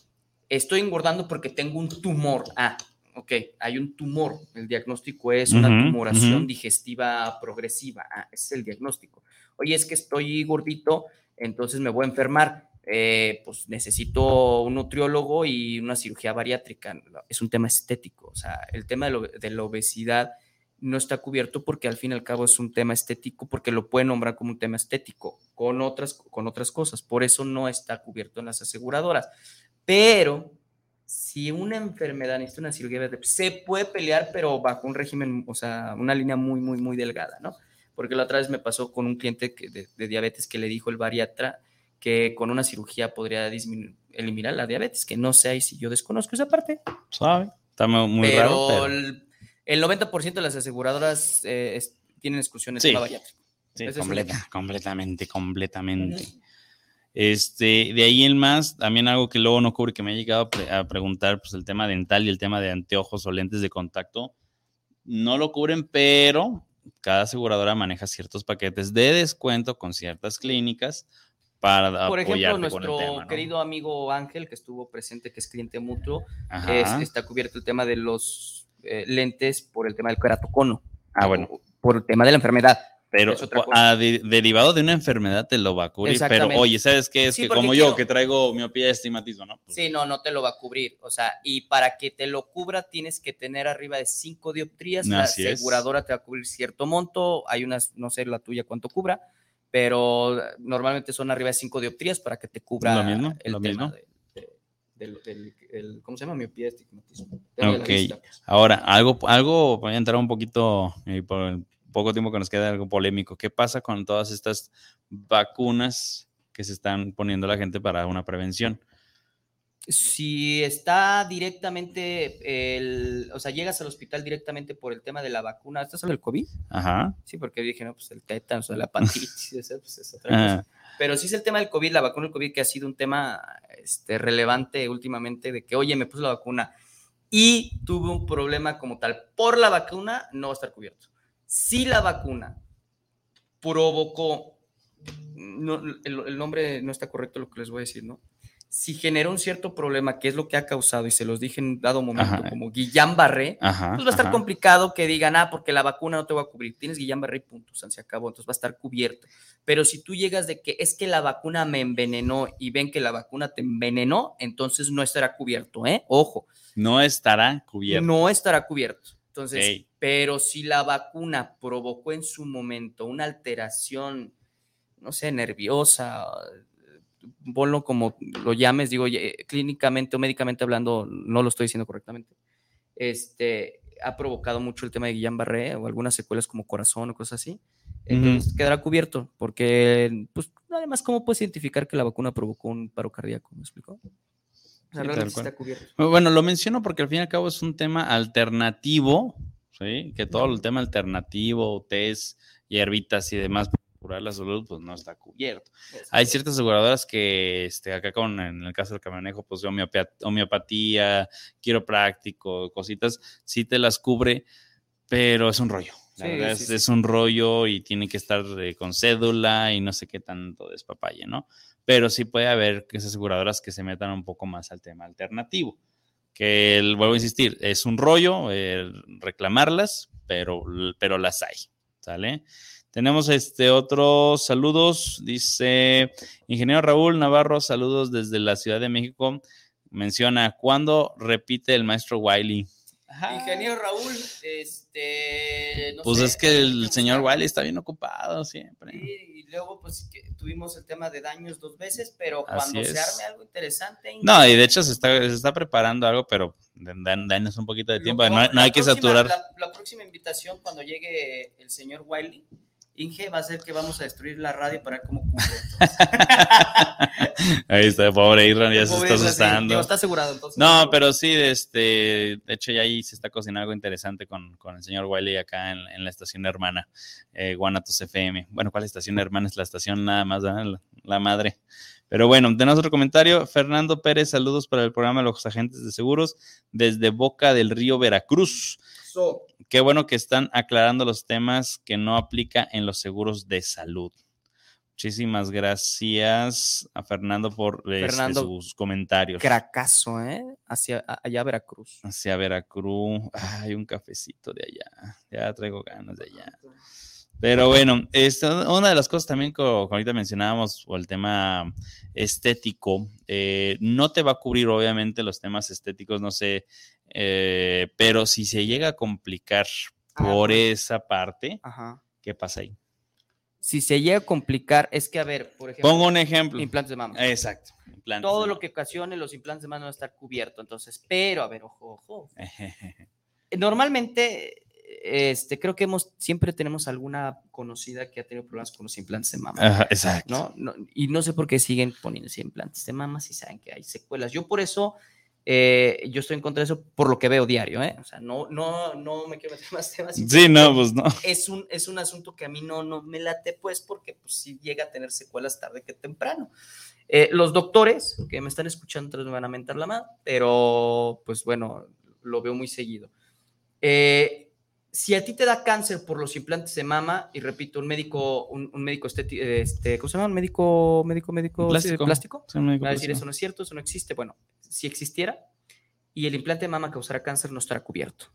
estoy engordando porque tengo un tumor. Ah, ok, hay un tumor. El diagnóstico es una tumoración digestiva progresiva. Ah, ese es el diagnóstico. Oye, es que estoy gordito, entonces me voy a enfermar. Eh, pues necesito un nutriólogo y una cirugía bariátrica. Es un tema estético. O sea, el tema de la obesidad no está cubierto porque al fin y al cabo es un tema estético, porque lo pueden nombrar como un tema estético con otras, con otras cosas. Por eso no está cubierto en las aseguradoras. Pero si una enfermedad necesita una cirugía, se puede pelear, pero bajo un régimen, o sea, una línea muy, muy, muy delgada, ¿no? Porque la otra vez me pasó con un cliente de, diabetes que le dijo el bariatra que con una cirugía podría eliminar la diabetes, que no sé si yo desconozco esa parte. Sabe, está muy raro. Pero el 90% de las aseguradoras eh, tienen exclusiones sí. Sí, completamente, completamente. Este, de ahí en más, también algo que luego no cubre, que me ha llegado a, preguntar, pues el tema dental y el tema de anteojos o lentes de contacto, no lo cubren, pero cada aseguradora maneja ciertos paquetes de descuento con ciertas clínicas para Por ejemplo, nuestro querido amigo Ángel, que estuvo presente, que es cliente mutuo, está cubierto el tema de los eh, lentes por el tema del keratocono. Ah, bueno. Por el tema de la enfermedad. Pero a de- derivado de una enfermedad te lo va a cubrir. Pero oye, ¿sabes qué? Es Sí, que como yo, quiero- que traigo miopía y estigmatismo, ¿no? Pues, Sí, no, no te lo va a cubrir. O sea, y para que te lo cubra tienes que tener arriba de 5 dioptrías. La es. aseguradora te va a cubrir cierto monto. Hay unas, no sé la tuya cuánto cubra, pero normalmente son arriba de 5 dioptrías para que te cubra Lo mismo, el lo tema mismo. de- de- del- del- el- ¿cómo se llama? Miopía, estigmatismo. Ok. vista, pues. Ahora, algo, algo, voy a entrar un poquito, y por el poco tiempo que nos queda, algo polémico. ¿Qué pasa con todas estas vacunas que se están poniendo la gente para una prevención? Si está directamente, el, o sea, llegas al hospital directamente por el tema de la vacuna, ¿estás hablando del COVID? Ajá. Sí, porque dije, no, pues el tétanos o la hepatitis, esa, pues es otra cosa. Pero sí es el tema del COVID, la vacuna del COVID, que ha sido un tema este, relevante últimamente, de que, oye, me puse la vacuna y tuve un problema como tal por la vacuna, no va a estar cubierto. Si la vacuna provocó, no, el, el nombre no está correcto lo que les voy a decir, ¿no? Si generó un cierto problema, que es lo que ha causado, y se los dije en dado momento, Ajá. como Guillain-Barré, ajá. pues va a estar ajá. complicado que digan, ah, porque la vacuna no te va a cubrir. Tienes Guillain-Barré y punto, o sea, se acabó, entonces va a estar cubierto. Pero si tú llegas de que es que la vacuna me envenenó y ven que la vacuna te envenenó, entonces no estará cubierto, ¿eh? Ojo, No estará cubierto. no estará cubierto. Entonces, pero si la vacuna provocó en su momento una alteración, no sé, nerviosa, ponlo como lo llames, digo, clínicamente o médicamente hablando, no lo estoy diciendo correctamente, este, ha provocado mucho el tema de Guillain-Barré o algunas secuelas como corazón o cosas así, entonces quedará cubierto, porque, pues, además, ¿cómo puedes identificar que la vacuna provocó un paro cardíaco? ¿Me? O sea, Sí, está cubierto. Bueno, lo menciono porque al fin y al cabo es un tema alternativo, ¿sí? Que todo el tema alternativo, test, hierbitas y demás para curar la salud, pues no está cubierto. Hay ciertas aseguradoras que, este, acá con, en el caso del que manejo, pues homeopatía, quiropráctico, cositas, sí te las cubre, pero es un rollo. La Sí, verdad sí, es, sí. es un rollo y tiene que estar eh, con cédula y no sé qué tanto despapalle, ¿no? Pero sí puede haber que esas aseguradoras que se metan un poco más al tema alternativo. Que, el- vuelvo a insistir, es un rollo eh, reclamarlas, pero, pero las hay, ¿sale? Tenemos este otros saludos, dice Ingeniero Raúl Navarro, saludos desde la Ciudad de México. Menciona, ¿cuándo repite el maestro Wiley? Ingeniero Raúl, este. no Pues sé, es que el señor. Wiley está bien ocupado siempre. Sí, y luego, pues que tuvimos el tema de daños dos veces, pero Así cuando se es. arme algo interesante. No, y de hecho se está, se está preparando algo, pero dan, danos un poquito de tiempo. No, no hay que próxima- saturar. La, la próxima invitación, cuando llegue el señor Wiley, Inge va a ser que vamos a destruir la radio para cómo. Ahí está, pobre Irran, ya se está asustando. digo, está asegurado entonces. No, pero sí, este, de hecho ya ahí se está cocinando algo interesante con, con el señor Wiley acá en, en la estación hermana, eh, Guanatos FM. Bueno, ¿cuál estación hermana? Es la estación nada más, ¿verdad? la, la madre. Pero bueno, tenemos otro comentario. Fernando Pérez, saludos para el programa Los Agentes de Seguros desde Boca del Río Veracruz. Qué bueno que están aclarando los temas que no aplica en los seguros de salud. Muchísimas gracias a Fernando por este, sus comentarios. cracazo, ¿eh? Hacia allá Veracruz. hacia Veracruz. Hay un cafecito de allá. Ya traigo ganas de allá. Pero bueno, esto, una de las cosas también que ahorita mencionábamos, o el tema estético, eh, no te va a cubrir obviamente los temas estéticos, no sé, eh, pero si se llega a complicar por Ajá. esa parte, Ajá. ¿qué pasa ahí? Si se llega a complicar, es que, a ver, por ejemplo, Pongo un ejemplo. implantes de mama. Exacto. implantes Todo de lo que ocasione los implantes de mama no va a estar cubierto. Entonces, pero, a ver, ojo, ojo. Normalmente, este, creo que hemos, siempre tenemos alguna conocida que ha tenido problemas con los implantes de mama. Ajá, exacto. ¿no? No, Y no sé por qué siguen poniéndose implantes de mama si saben que hay secuelas. Yo por eso, eh, yo estoy en contra de eso por lo que veo diario, ¿eh? O sea, no, no, no me quiero meter más temas. Sí, no, pues no. Es un, es un asunto que a mí no, no me late, pues, porque pues, sí llega a tener secuelas tarde que temprano. Eh, los doctores que me están escuchando me van a mentar la mano, pero pues bueno, lo veo muy seguido. Eh, si a ti te da cáncer por los implantes de mama, y repito, un médico, un, un médico estético, este, ¿cómo se llama? Un médico, médico, médico sí, Plástico. plástico. Sí, me dijo Va a decir, plástico. eso no es cierto, eso no existe. Bueno, si existiera y el implante de mama causara cáncer, no estará cubierto.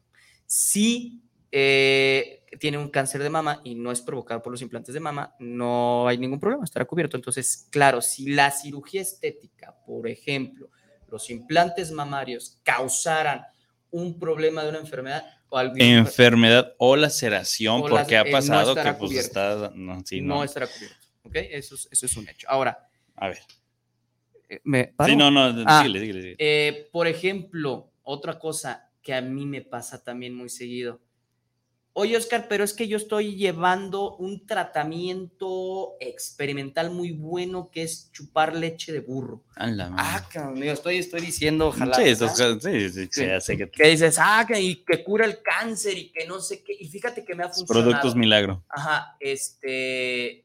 Si eh, tiene un cáncer de mama y no es provocado por los implantes de mama, no hay ningún problema, estará cubierto. Entonces, claro, si la cirugía estética, por ejemplo, los implantes mamarios causaran un problema de una enfermedad enfermedad o laceración, O porque ha eh, no pasado que pues está no, sí, no, no. estará cubierto. ¿Ok? Eso es, eso es un hecho. Ahora, A ver. Eh, ¿me paro? Sí, no, no, Ah. síguele. Eh, por ejemplo, otra cosa que a mí me pasa también muy seguido. Oye, Oscar, pero es que yo estoy llevando un tratamiento experimental muy bueno que es chupar leche de burro. A la madre. Ah, cabrón, estoy, estoy diciendo, ojalá. sí, sí, sí, sí, sé que Que dices, ah, que, y que cura el cáncer y que no sé qué. Y fíjate que me ha funcionado. productos milagro. Ajá, este.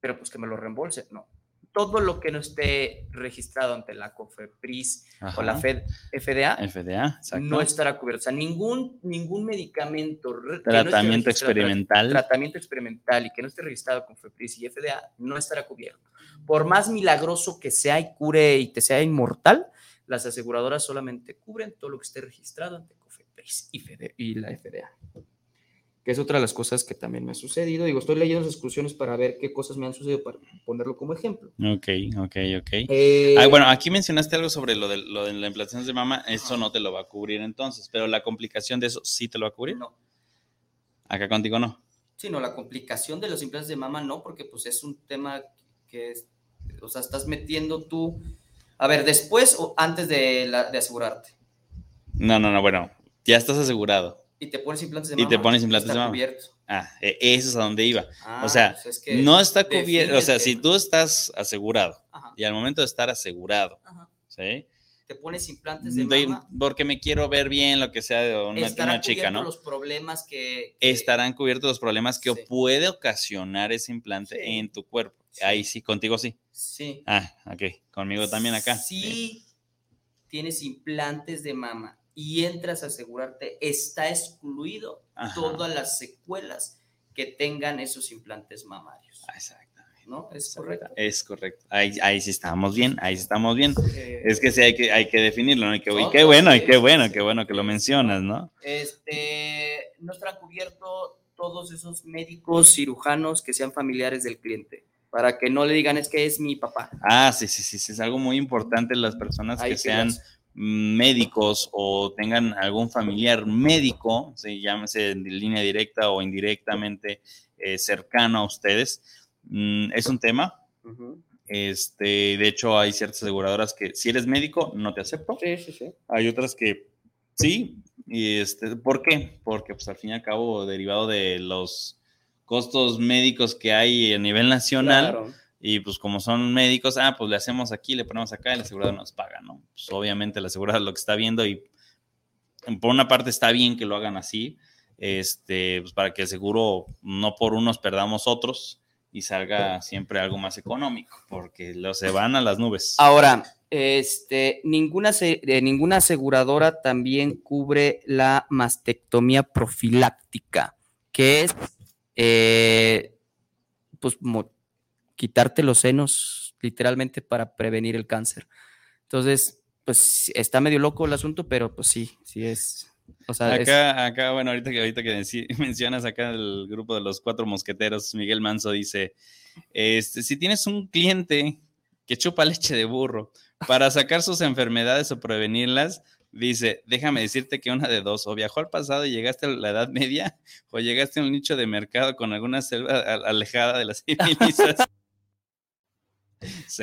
Pero pues que me lo reembolse. No. Todo lo que no esté registrado ante la COFEPRIS o la. FED, FDA no estará cubierto. O sea, ningún, ningún medicamento. que no Tratamiento experimental. Tratamiento experimental y que no esté registrado con FEPRIS y FDA no estará cubierto. Por más milagroso que sea y cure y te sea inmortal, las aseguradoras solamente cubren todo lo que esté registrado ante COFEPRIS y, y la FDA. Que es otra de las cosas que también me ha sucedido. Digo, estoy leyendo las exclusiones para ver qué cosas me han sucedido para ponerlo como ejemplo. Ok, ok, ok. Eh, Ah, bueno, aquí mencionaste algo sobre lo de, lo de la implantación de mama, eso no te lo va a cubrir entonces, pero la complicación de eso sí te lo va a cubrir. no. Acá contigo no. Sí, no, la complicación de los implantes de mama no, porque pues es un tema que, es, o sea, estás metiendo tú, a ver, después o antes de, la- de asegurarte, No, no, no, bueno, ya estás asegurado. Y te pones implantes de Y mama. te pones implantes está de mama. cubierto. Ah, e- eso es a donde iba. Ah, O sea, pues es que No está cubierto, o sea, si tú estás asegurado Ajá, y al momento de estar asegurado, ajá. ¿sí? Te pones implantes de De- mama. porque me quiero ver bien lo que sea de una, chica, ¿no? los problemas que... que- Estarán cubiertos los problemas que Sí. puede ocasionar ese implante Sí. en tu cuerpo. Sí. Ahí sí, contigo sí. Sí. Ah, ok. Conmigo también acá. Si tienes implantes de mama y entras a asegurarte, está excluido Ajá. todas las secuelas que tengan esos implantes mamarios. Ah, Exactamente. ¿No? ¿Es correcto? Es correcto. Ahí, ahí sí estamos bien, ahí sí estamos bien. Eh, Es que sí hay que, hay que definirlo, ¿no? Y, que, y No, qué no, bueno, y qué bueno, qué bueno que lo mencionas, ¿no? Este, no estará cubierto todos esos médicos cirujanos que sean familiares del cliente, para que no le digan es que es mi papá. Ah, sí, sí, sí, sí, es algo muy importante las personas Ahí que sean las- médicos o tengan algún familiar médico, se llámese de línea directa o indirectamente eh, cercano a ustedes. Mm, es un tema. Este, de hecho, hay ciertas aseguradoras que si eres médico, no te acepto. Sí, sí, sí. Hay otras que sí. Y este, ¿Por qué? Porque pues al fin y al cabo, derivado de los costos médicos que hay a nivel nacional, Claro. Y pues como son médicos, ah, pues le hacemos aquí, le ponemos acá y la aseguradora nos paga, ¿no? Pues obviamente la aseguradora lo que está viendo y por una parte está bien que lo hagan así, este, pues para que el seguro no por unos perdamos otros y salga siempre algo más económico, porque lo se van a las nubes. Ahora, este, ninguna, eh, ninguna aseguradora también cubre la mastectomía profiláctica, que es, eh, pues, quitarte los senos literalmente para prevenir el cáncer. Entonces, pues, está medio loco el asunto, pero pues sí, sí es. O sea, es- Acá, acá, bueno, ahorita que ahorita que mencionas acá el grupo de los cuatro mosqueteros, Miguel Manso dice, este, si tienes un cliente que chupa leche de burro para sacar sus enfermedades o prevenirlas, dice, déjame decirte que una de dos, o viajó al pasado y llegaste a la Edad Media, o llegaste a un nicho de mercado con alguna selva alejada de las civilizaciones.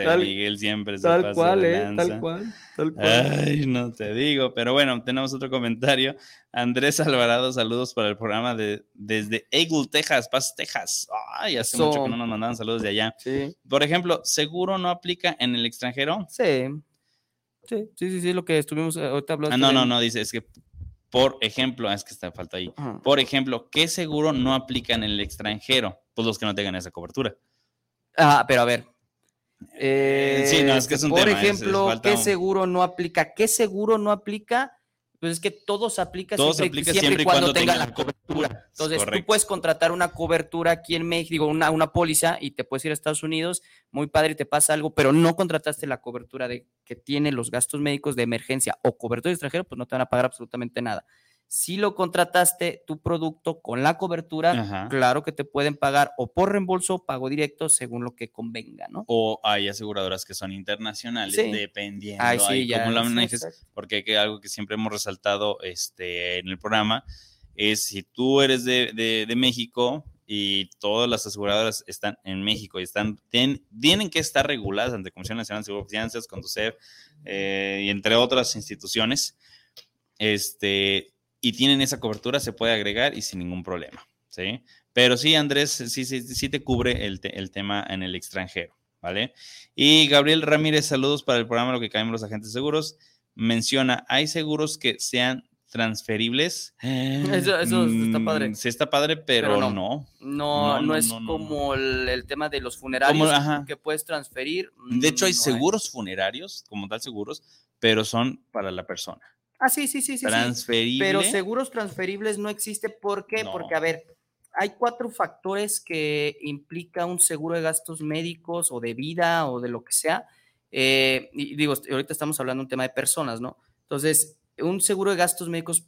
Tal- Miguel siempre se pasa de lanza. cual, tal Ay, no te digo, pero bueno, tenemos otro comentario. Andrés Alvarado, saludos para el programa de desde Eagle, Texas, Paz, Texas. Ay, hace mucho que no nos mandaban saludos de allá. Sí. Por ejemplo, ¿seguro no aplica en el extranjero? Sí. Sí, sí, sí, sí, lo que estuvimos eh, ahorita hablando. Ah, no, no, no, dice, es que, por ejemplo, es que está falta ahí. Ajá. Por ejemplo, ¿qué seguro no aplica en el extranjero? Pues los que no tengan esa cobertura. Ah, pero a ver. Eh, sí, no, es que es un por tema, es- es ejemplo, ¿qué un- seguro no aplica? ¿Qué seguro no aplica? Pues es que todos aplica Todos siempre, aplica siempre siempre y cuando cuando tenga la cobertura. Entonces, Correcto. tú puedes contratar una cobertura aquí en México, digo, una, una póliza y te puedes ir a Estados Unidos, muy padre, y te pasa algo, pero no contrataste la cobertura de que tiene los gastos médicos de emergencia o cobertura de extranjero, pues no te van a pagar absolutamente nada. Si lo contrataste tu producto con la cobertura, Ajá. claro que te pueden pagar o por reembolso o pago directo según lo que convenga, ¿no? O hay aseguradoras que son internacionales, Sí. dependiendo Ay, sí, ya. la porque que algo que siempre hemos resaltado este, en el programa es si tú eres de, de- de México y todas las aseguradoras están en México y están, ten- tienen que estar reguladas ante Comisión Nacional de Seguro de Fianzas, Conducef eh, y entre otras instituciones, este, y tienen esa cobertura, se puede agregar y sin ningún problema, ¿sí? Pero sí, Andrés, sí, sí, sí te cubre el, te- el tema en el extranjero, ¿vale? Y Gabriel Ramírez, saludos para el programa Lo que caemos los agentes seguros. Menciona, ¿hay seguros que sean transferibles? Eso- eso está padre. Mm, Sí, está padre, pero, Pero no. no. No, No, no, no, es no, como El, el tema de los funerarios Como- que puedes transferir. De hecho, hay seguros funerarios, como tal seguros, pero son para la persona. Ah, sí, sí, sí, sí. sí. Transferible. Pero seguros transferibles no existe. ¿Por qué? No. Porque, a ver, hay cuatro factores que implica un seguro de gastos médicos o de vida o de lo que sea. Eh, y digo, ahorita estamos hablando de un tema de personas, ¿no? Entonces, un seguro de gastos médicos,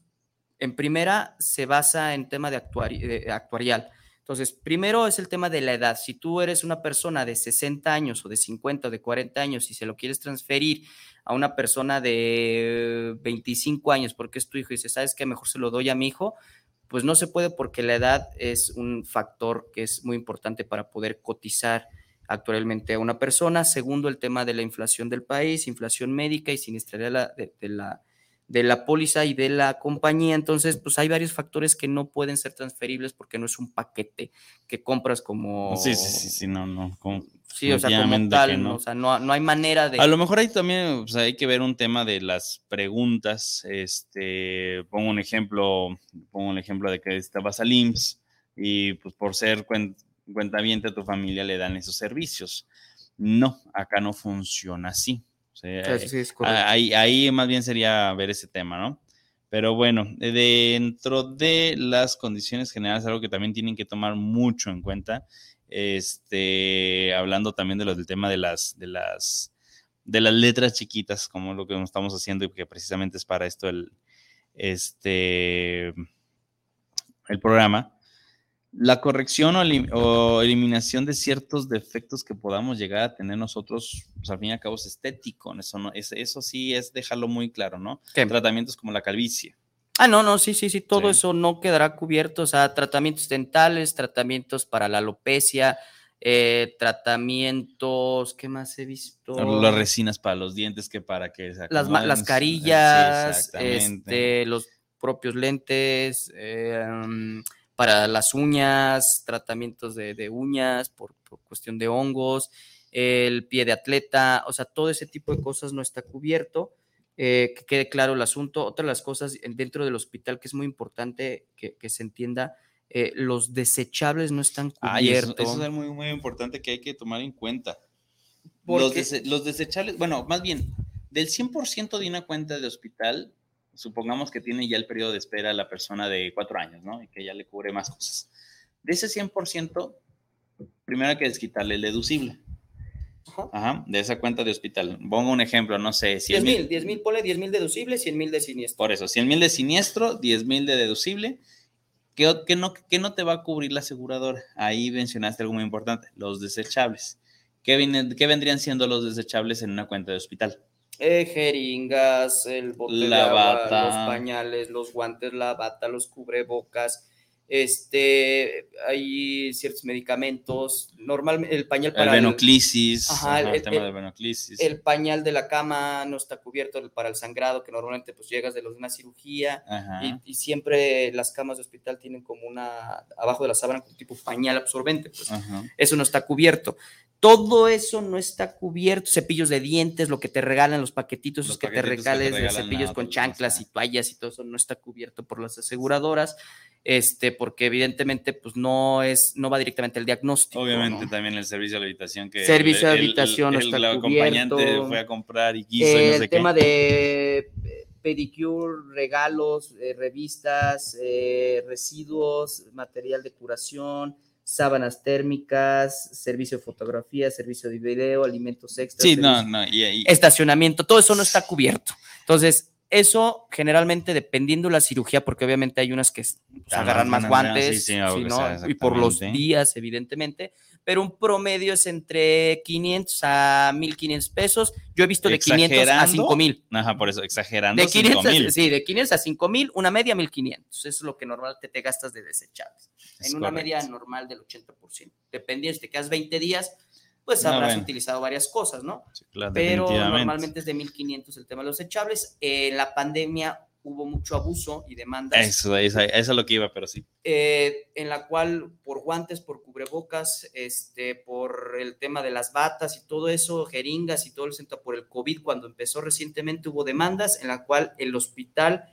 en primera, se basa en tema de, actuari- de actuarial. Entonces, primero es el tema de la edad. Si tú eres una persona de 60 años o de 50 o de 40 años y se lo quieres transferir a una persona de 25 años porque es tu hijo y dices, ¿sabes qué? Mejor se lo doy a mi hijo. Pues no se puede porque la edad es un factor que es muy importante para poder cotizar actualmente a una persona. Segundo, el tema de la inflación del país, inflación médica y siniestralidad de la, de, de la, de la póliza y de la compañía. Entonces, pues hay varios factores que no pueden ser transferibles porque no es un paquete que compras como... Sí, sí, sí, sí, no, no. como- Sí, o sea, como tal, ¿no? o sea, no, no hay manera de... A lo mejor ahí también sea, hay que ver un tema de las preguntas. Este, pongo un ejemplo, pongo un ejemplo de que estabas al IMSS y pues por ser cuen, cuentaviente a tu familia le dan esos servicios. No, acá no funciona así. Sí, es correcto. Ah, Ahí, ahí más bien sería ver ese tema, ¿no? Pero bueno, de- dentro de las condiciones generales, algo que también tienen que tomar mucho en cuenta, este, hablando también de lo del tema de las, de las, de las letras chiquitas, como lo que estamos haciendo y que precisamente es para esto el, este, el programa. La corrección o, elim- o eliminación de ciertos defectos que podamos llegar a tener nosotros, pues al fin y al cabo es estético, eso, no, es, eso sí es dejarlo muy claro, ¿no? ¿Qué? Tratamientos como la calvicie. Ah, no, no, sí, sí, sí, todo Sí. eso no quedará cubierto, o sea, tratamientos dentales, tratamientos para la alopecia, eh, tratamientos, ¿qué más he visto? Las resinas para los dientes que para que se las, las carillas, Sí, este, los propios lentes, eh, mm, para las uñas, tratamientos de, de uñas por, por cuestión de hongos, el pie de atleta, o sea, todo ese tipo de cosas no está cubierto. eh, que quede claro el asunto. Otra de las cosas en- dentro del hospital que es muy importante que, que se entienda, eh, los desechables no están Ay, eso, cubiertos. eso es muy, muy importante que hay que tomar en cuenta. Los desechables, bueno, más bien, del 100% de una cuenta de hospital, supongamos que tiene ya el periodo de espera la persona de cuatro años, ¿no? Y que ya le cubre más cosas. De ese 100%, primero hay que desquitarle el deducible. Ajá. Ajá, de esa cuenta de hospital. Pongo un ejemplo, no sé, 10 100 mil, mil. 10 mil, ponle 10 mil deducibles, 100 mil de siniestro. Por eso, 100 mil de siniestro, 10 mil de deducible. ¿Qué, no, qué no te va a cubrir la aseguradora? Ahí mencionaste algo muy importante, los desechables. ¿Qué, vienen- qué vendrían siendo los desechables en una cuenta de hospital? Eh, jeringas, el bote La de agua, bata. los pañales, los guantes, la bata, los cubrebocas. Este, hay ciertos medicamentos. Normalmente el pañal para el, venoclisis, ajá, el, el- tema el- del venoclisis. el pañal de la cama no está cubierto para el sangrado, que normalmente pues llegas de los de una cirugía. Y, y siempre las camas de hospital tienen como una, abajo de la sábana, como tipo pañal absorbente. Pues ajá. eso no está cubierto. Todo eso no está cubierto. Cepillos de dientes, lo que te regalan, los paquetitos, Los que te que regales regalan, cepillos con chanclas y toallas y todo eso no está cubierto por las aseguradoras, este, porque evidentemente pues no es, no va directamente al diagnóstico. Obviamente ¿no? también el servicio de habitación que Servicio de el- el- habitación no el- está el acompañante cubierto. fue a comprar y quiso y no el sé tema qué. de eh, pedicure, regalos, eh, revistas, eh, residuos, material de curación, sábanas térmicas, servicio de fotografía, servicio de video, alimentos extras, Sí, no, servicio- no, y, y- estacionamiento, todo eso no está cubierto. Entonces, eso generalmente dependiendo de la cirugía, porque obviamente hay unas que se agarran más guantes sí, sí, ¿no? y por los días, evidentemente, pero un promedio es entre 500 a 1500 pesos. Yo he visto de 500 a 5000. Ajá, por eso, exagerando. De 500 a, sí, de 500 a 5000, una media 1500. Eso es lo que normalmente te gastas de desechables. en una media normal del 80%. Dependiendo, si te quedas 20 días, pues habrás utilizado varias cosas, ¿no? Sí, claro, Pero normalmente es de 1500 el tema de los desechables. En la pandemia hubo mucho abuso y demandas. Eso, eso, eso es lo que iba, pero sí. Eh, en la cual por guantes, por cubrebocas, este, por el tema de las batas y todo eso, jeringas y todo el centro por el COVID, cuando empezó recientemente hubo demandas en la cual el hospital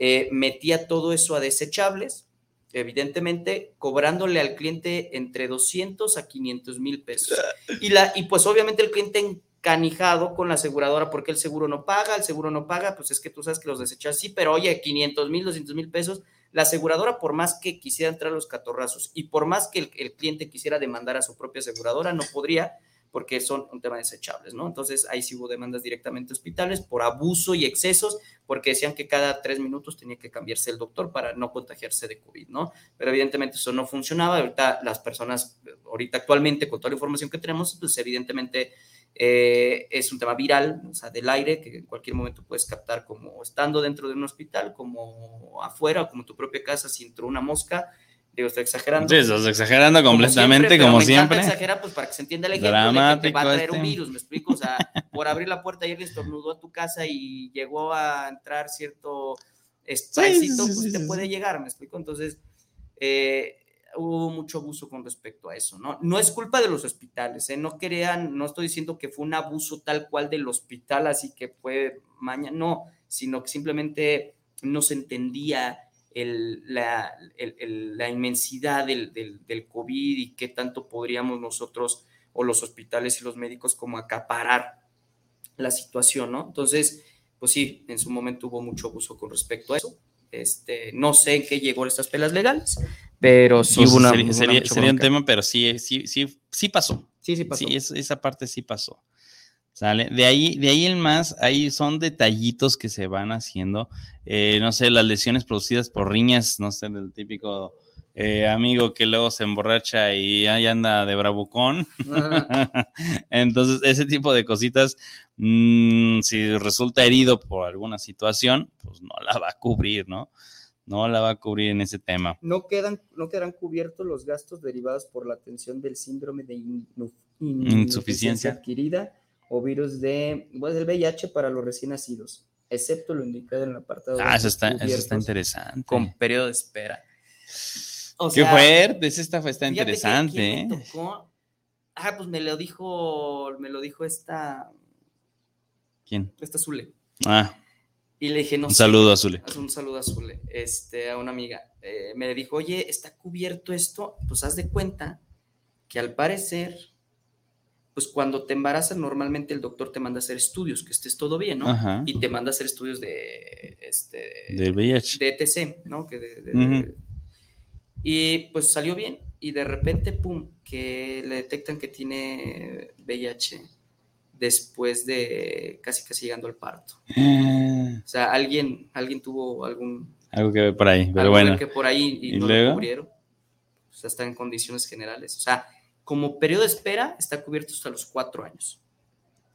eh, metía todo eso a desechables, evidentemente cobrándole al cliente entre 200 a 500 mil pesos. Y, la, y pues obviamente el cliente canijado con la aseguradora porque el seguro no paga, el seguro no paga, pues es que tú sabes que los desechas sí, pero oye, 500 mil, 200 mil pesos, la aseguradora por más que quisiera entrar a los catorrazos y por más que el, cliente quisiera demandar a su propia aseguradora, no podría porque son un tema desechables, ¿no? Entonces ahí sí hubo demandas directamente a hospitales por abuso y excesos, porque decían que cada tres minutos tenía que cambiarse el doctor para no contagiarse de COVID, ¿no? Pero evidentemente eso no funcionaba. Ahorita las personas, ahorita actualmente con toda la información que tenemos, pues evidentemente eh, es un tema viral, o sea, del aire, que en cualquier momento puedes captar como estando dentro de un hospital, como afuera, como tu propia casa, si entró una mosca. Digo, estoy exagerando. Sí, estás exagerando completamente, como siempre. Como exagera, pues para que se entienda el ejemplo de que te va a traer un este. virus, me explico. O sea, por abrir la puerta y alguien estornudó a tu casa y llegó a entrar cierto espacito, pues te puede llegar, me explico. Entonces, eh, hubo mucho abuso con respecto a eso, ¿no? No es culpa de los hospitales, ¿eh? No crean, no estoy diciendo que fue un abuso tal cual del hospital, así que fue mañana, no, sino que simplemente no se entendía la, la, inmensidad del, del, COVID y qué tanto podríamos nosotros o los hospitales y los médicos como acaparar la situación, ¿no? Entonces, pues sí, en su momento hubo mucho abuso con respecto a eso. Este, no sé en qué llegó estas pelas legales, pero sí hubo una. Sería, un tema, pero sí, sí, sí, sí pasó. Sí, sí pasó. Sí, esa parte sí pasó. ¿Sale? De ahí, de ahí el más, ahí son detallitos que se van haciendo. Eh, no sé, las lesiones producidas por riñas, no sé, del típico eh, amigo que luego se emborracha y ahí anda de bravucón. Entonces, ese tipo de cositas, mm, si resulta herido por alguna situación, pues no la va a cubrir, ¿no? no la va a cubrir en ese tema. No, quedan, no quedarán cubiertos los gastos derivados por la atención del síndrome de insuficiencia adquirida o virus de pues, del VIH para los recién nacidos, excepto lo indicado en el apartado. Ah, eso está, eso está interesante. Con periodo de espera. Qué fuerte, ese está, está interesante. ¿eh? Ah, pues me lo dijo, me lo dijo esta. ¿Quién? Esta Zule. Ah. Y le dije, no Un saludo a Zule. Un saludo a Zule, este, a una amiga. Eh, me dijo, oye, ¿está cubierto esto? Pues haz de cuenta que al parecer, pues cuando te embarazas, normalmente el doctor te manda a hacer estudios, que estés todo bien, ¿no? Y te manda a hacer estudios de, este, de VIH. De ETC, ¿no? y pues salió bien y de repente, pum, que le detectan que tiene VIH después de casi casi llegando al parto. Ah. O sea, alguien, alguien tuvo algún... Algo que por ahí, pero bueno. que por ahí y, no lo cubrieron. O sea, está en condiciones generales. O sea, como periodo de espera está cubierto hasta los cuatro años.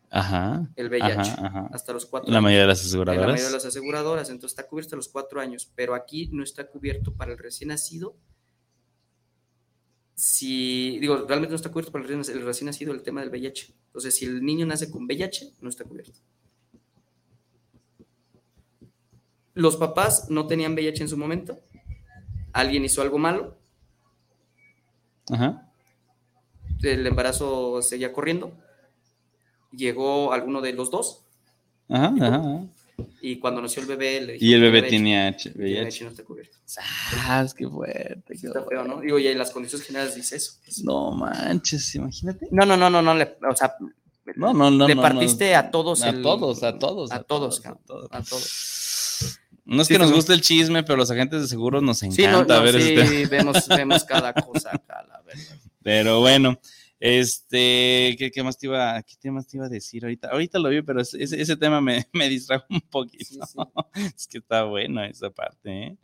Ajá. El VIH. Hasta los cuatro La mayoría de las aseguradoras. La mayoría de las aseguradoras. Entonces está cubierto hasta los cuatro años. Pero aquí no está cubierto para el recién nacido si, digo, realmente no está cubierto para el recién, nacido el tema del VIH. Entonces, si el niño nace con VIH, no está cubierto. Los papás no tenían VIH en su momento. Alguien hizo algo malo. Ajá. El embarazo seguía corriendo. Llegó alguno de los dos. Ajá, ajá. Y cuando nació el bebé, le dije, Y el bebé tenía VIH. no está cubierto. Ah, qué fuerte. está feo, ¿no? Digo, y en las condiciones generales dice eso. No manches, imagínate. No, no, no, no, no, le, o sea, no, no, no, le partiste a todos. A, todos a todos, a todos, a todos, a todos. No es que nos guste el chisme, pero los agentes de seguros nos encanta sí, ver sí, vemos, vemos cada cosa acá, la verdad. Pero bueno, Este, ¿qué, qué más te iba, qué te iba a decir ahorita? Ahorita lo vi, pero ese, ese tema me, me, distrajo un poquito. Sí, sí. es que está bueno esa parte, ¿eh?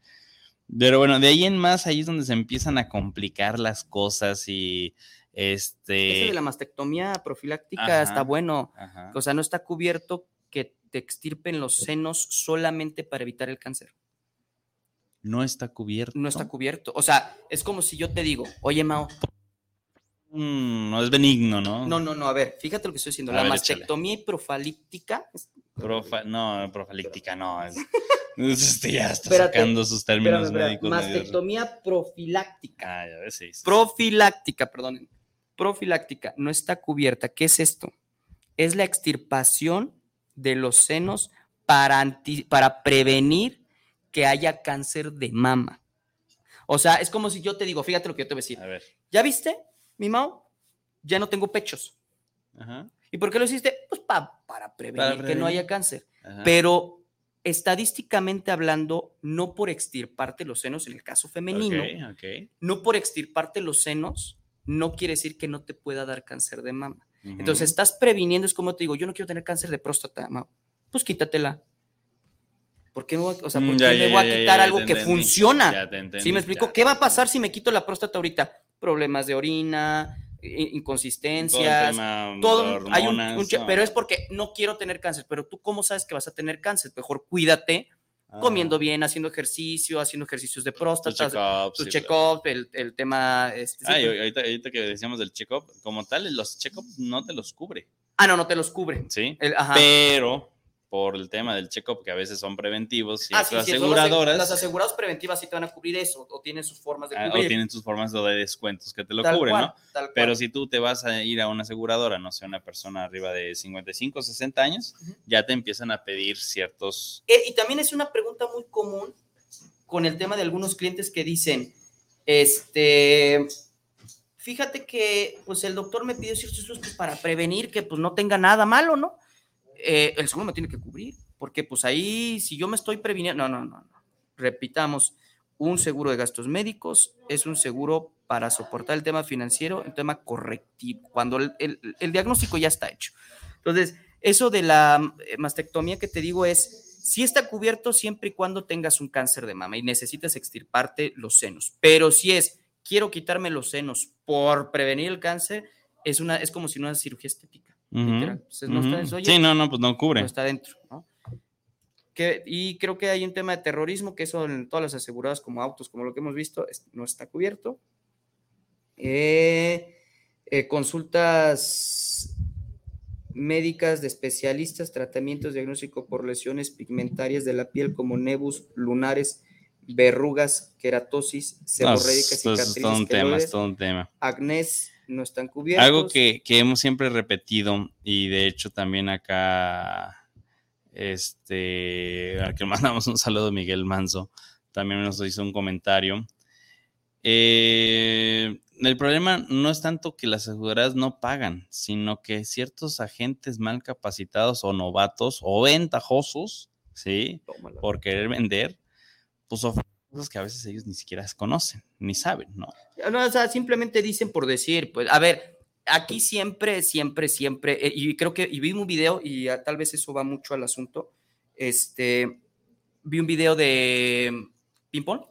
Pero bueno, de ahí en más, ahí es donde se empiezan a complicar las cosas y este... De la mastectomía profiláctica ajá, está bueno. Ajá. O sea, no está cubierto que te extirpen los senos solamente para evitar el cáncer. No está cubierto. No está cubierto. O sea, es como si yo te digo, oye, Mao. Mm, no es benigno, ¿no? No, no, no. A ver, fíjate lo que estoy diciendo. A la ver, mastectomía échale. profalíptica. Profa, no, profalíctica no. Es, este ya está espérate, sacando sus términos espérate, médicos. Mastectomía profiláctica. Ah, ya ves, sí, sí, Profiláctica, perdón. Profiláctica no está cubierta. ¿Qué es esto? Es la extirpación de los senos para, anti, para prevenir que haya cáncer de mama. O sea, es como si yo te digo, fíjate lo que yo te voy a decir. A ver. ¿Ya viste, mi Mao? Ya no tengo pechos. Ajá. ¿Y por qué lo hiciste? Pues pa, para, prevenir para, prevenir que no haya cáncer. Ajá. Pero estadísticamente hablando, no por extirparte los senos en el caso femenino, okay, okay. no por extirparte los senos, no quiere decir que no te pueda dar cáncer de mama. Uh -huh. Entonces, estás previniendo, es como te digo, yo no quiero tener cáncer de próstata, Mao. Pues quítatela. ¿Por qué, me voy, o sea, ¿por qué ya, me ya, voy a quitar algo que funciona? Entendí, ¿Sí me explico? ¿Qué va a pasar si me quito la próstata ahorita? Problemas de orina, inconsistencias, todo, todo hay un, un, no. pero es porque no quiero tener cáncer, pero tú cómo sabes que vas a tener cáncer, mejor cuídate, ah. comiendo bien, haciendo ejercicio, haciendo ejercicios de próstata, tu check-up, check sí, el, el, tema... Este, ah, sí, ahorita, ahorita, que decíamos del check-up, como tal, los check-up no te los cubre. Ah, no, no te los cubre. Sí, el, pero por el tema del check-up, que a veces son preventivos, y ah, sí, aseguradoras. Las, aseguradoras preventivas sí te van a cubrir eso, o tienen sus formas de cubrir. Ah, o tienen sus formas de descuentos que te lo tal cubren, cual, ¿no? Pero si tú te vas a ir a una aseguradora, no sé, una persona arriba de 55, 60 años, uh -huh. ya te empiezan a pedir ciertos. Eh, y también es una pregunta muy común con el tema de algunos clientes que dicen, este. Fíjate que pues el doctor me pidió ciertos estudios pues, para prevenir que pues no tenga nada malo, ¿no? Eh, el seguro me tiene que cubrir, porque pues ahí, si yo me estoy previniendo, no, no, no, repitamos, un seguro de gastos médicos es un seguro para soportar el tema financiero, el tema correctivo, cuando el, diagnóstico ya está hecho. Entonces, eso de la eh, mastectomía que te digo es, sí está cubierto siempre y cuando tengas un cáncer de mama y necesitas extirparte los senos, pero si es, quiero quitarme los senos por prevenir el cáncer, es, una, es como si no es cirugía estética. Uh -huh. Entonces, no uh -huh. está, oye, sí, no, no, pues no cubre. No está dentro, ¿no? Que, y creo que hay un tema de terrorismo, que eso en todas las aseguradas como autos, como lo que hemos visto, no está cubierto. Eh, eh, consultas médicas de especialistas, tratamientos diagnóstico por lesiones pigmentarias de la piel como nebus, lunares, verrugas, queratosis, seborréicas, no, cicatrices, es todo un tema, es todo un tema. acnés, no están cubiertos. Algo que, que, hemos siempre repetido y de hecho también acá, este, al que mandamos un saludo Miguel Manso, también nos hizo un comentario. Eh, el problema no es tanto que las aseguradoras no pagan, sino que ciertos agentes mal capacitados o novatos o ventajosos, ¿sí? Tómala. Por querer vender, pues ofrecen cosas que a veces ellos ni siquiera conocen, ni saben, ¿no? No, o sea, simplemente dicen por decir, pues, a ver, aquí siempre, siempre, siempre, eh, y creo que, y vi un video, y a, tal vez eso va mucho al asunto, este, vi un video de ping-pong,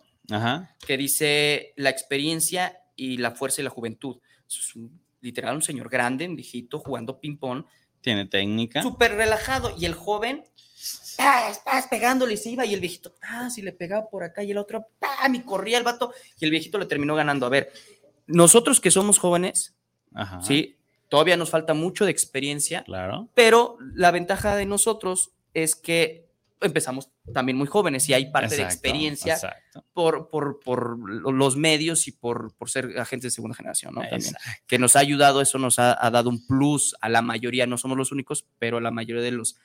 que dice la experiencia y la fuerza y la juventud. Es un, literal un señor grande, un viejito, jugando ping-pong. Tiene técnica. Súper relajado, y el joven ¡paz, paz! pegándole y se iba y el viejito, ah, si le pegaba por acá y el otro, ¡pam! y corría el vato y el viejito le terminó ganando. A ver, nosotros que somos jóvenes, Ajá. sí, todavía nos falta mucho de experiencia, claro. pero la ventaja de nosotros es que empezamos también muy jóvenes y hay parte exacto, de experiencia por, por, por, los medios y por, por, ser agentes de segunda generación, ¿no? También, que nos ha ayudado, eso nos ha, ha dado un plus a la mayoría, no somos los únicos, pero a la mayoría de los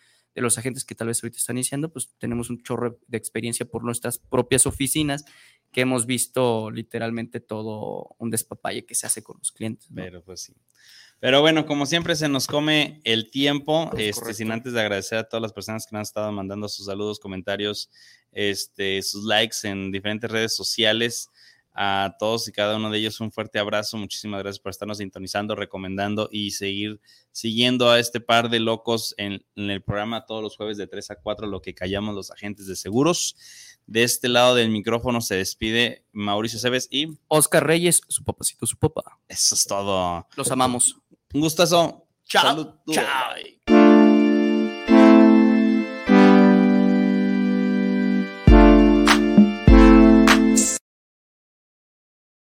los agentes que tal vez ahorita están iniciando, pues tenemos un chorro de experiencia por nuestras propias oficinas que hemos visto literalmente todo un despapalle que se hace con los clientes. ¿no? Pero pues sí. Pero bueno, como siempre se nos come el tiempo, este, sin antes de agradecer a todas las personas que nos han estado mandando sus saludos, comentarios, este, sus likes en diferentes redes sociales. A todos y cada uno de ellos un fuerte abrazo. Muchísimas gracias por estarnos sintonizando, recomendando y seguir siguiendo a este par de locos en, en, el programa todos los jueves de 3 a 4, lo que callamos los agentes de seguros. De este lado del micrófono se despide Mauricio Cebes y Oscar Reyes, su papacito, su papá. Eso es todo. Los amamos. Un gustazo. Chao. Chao.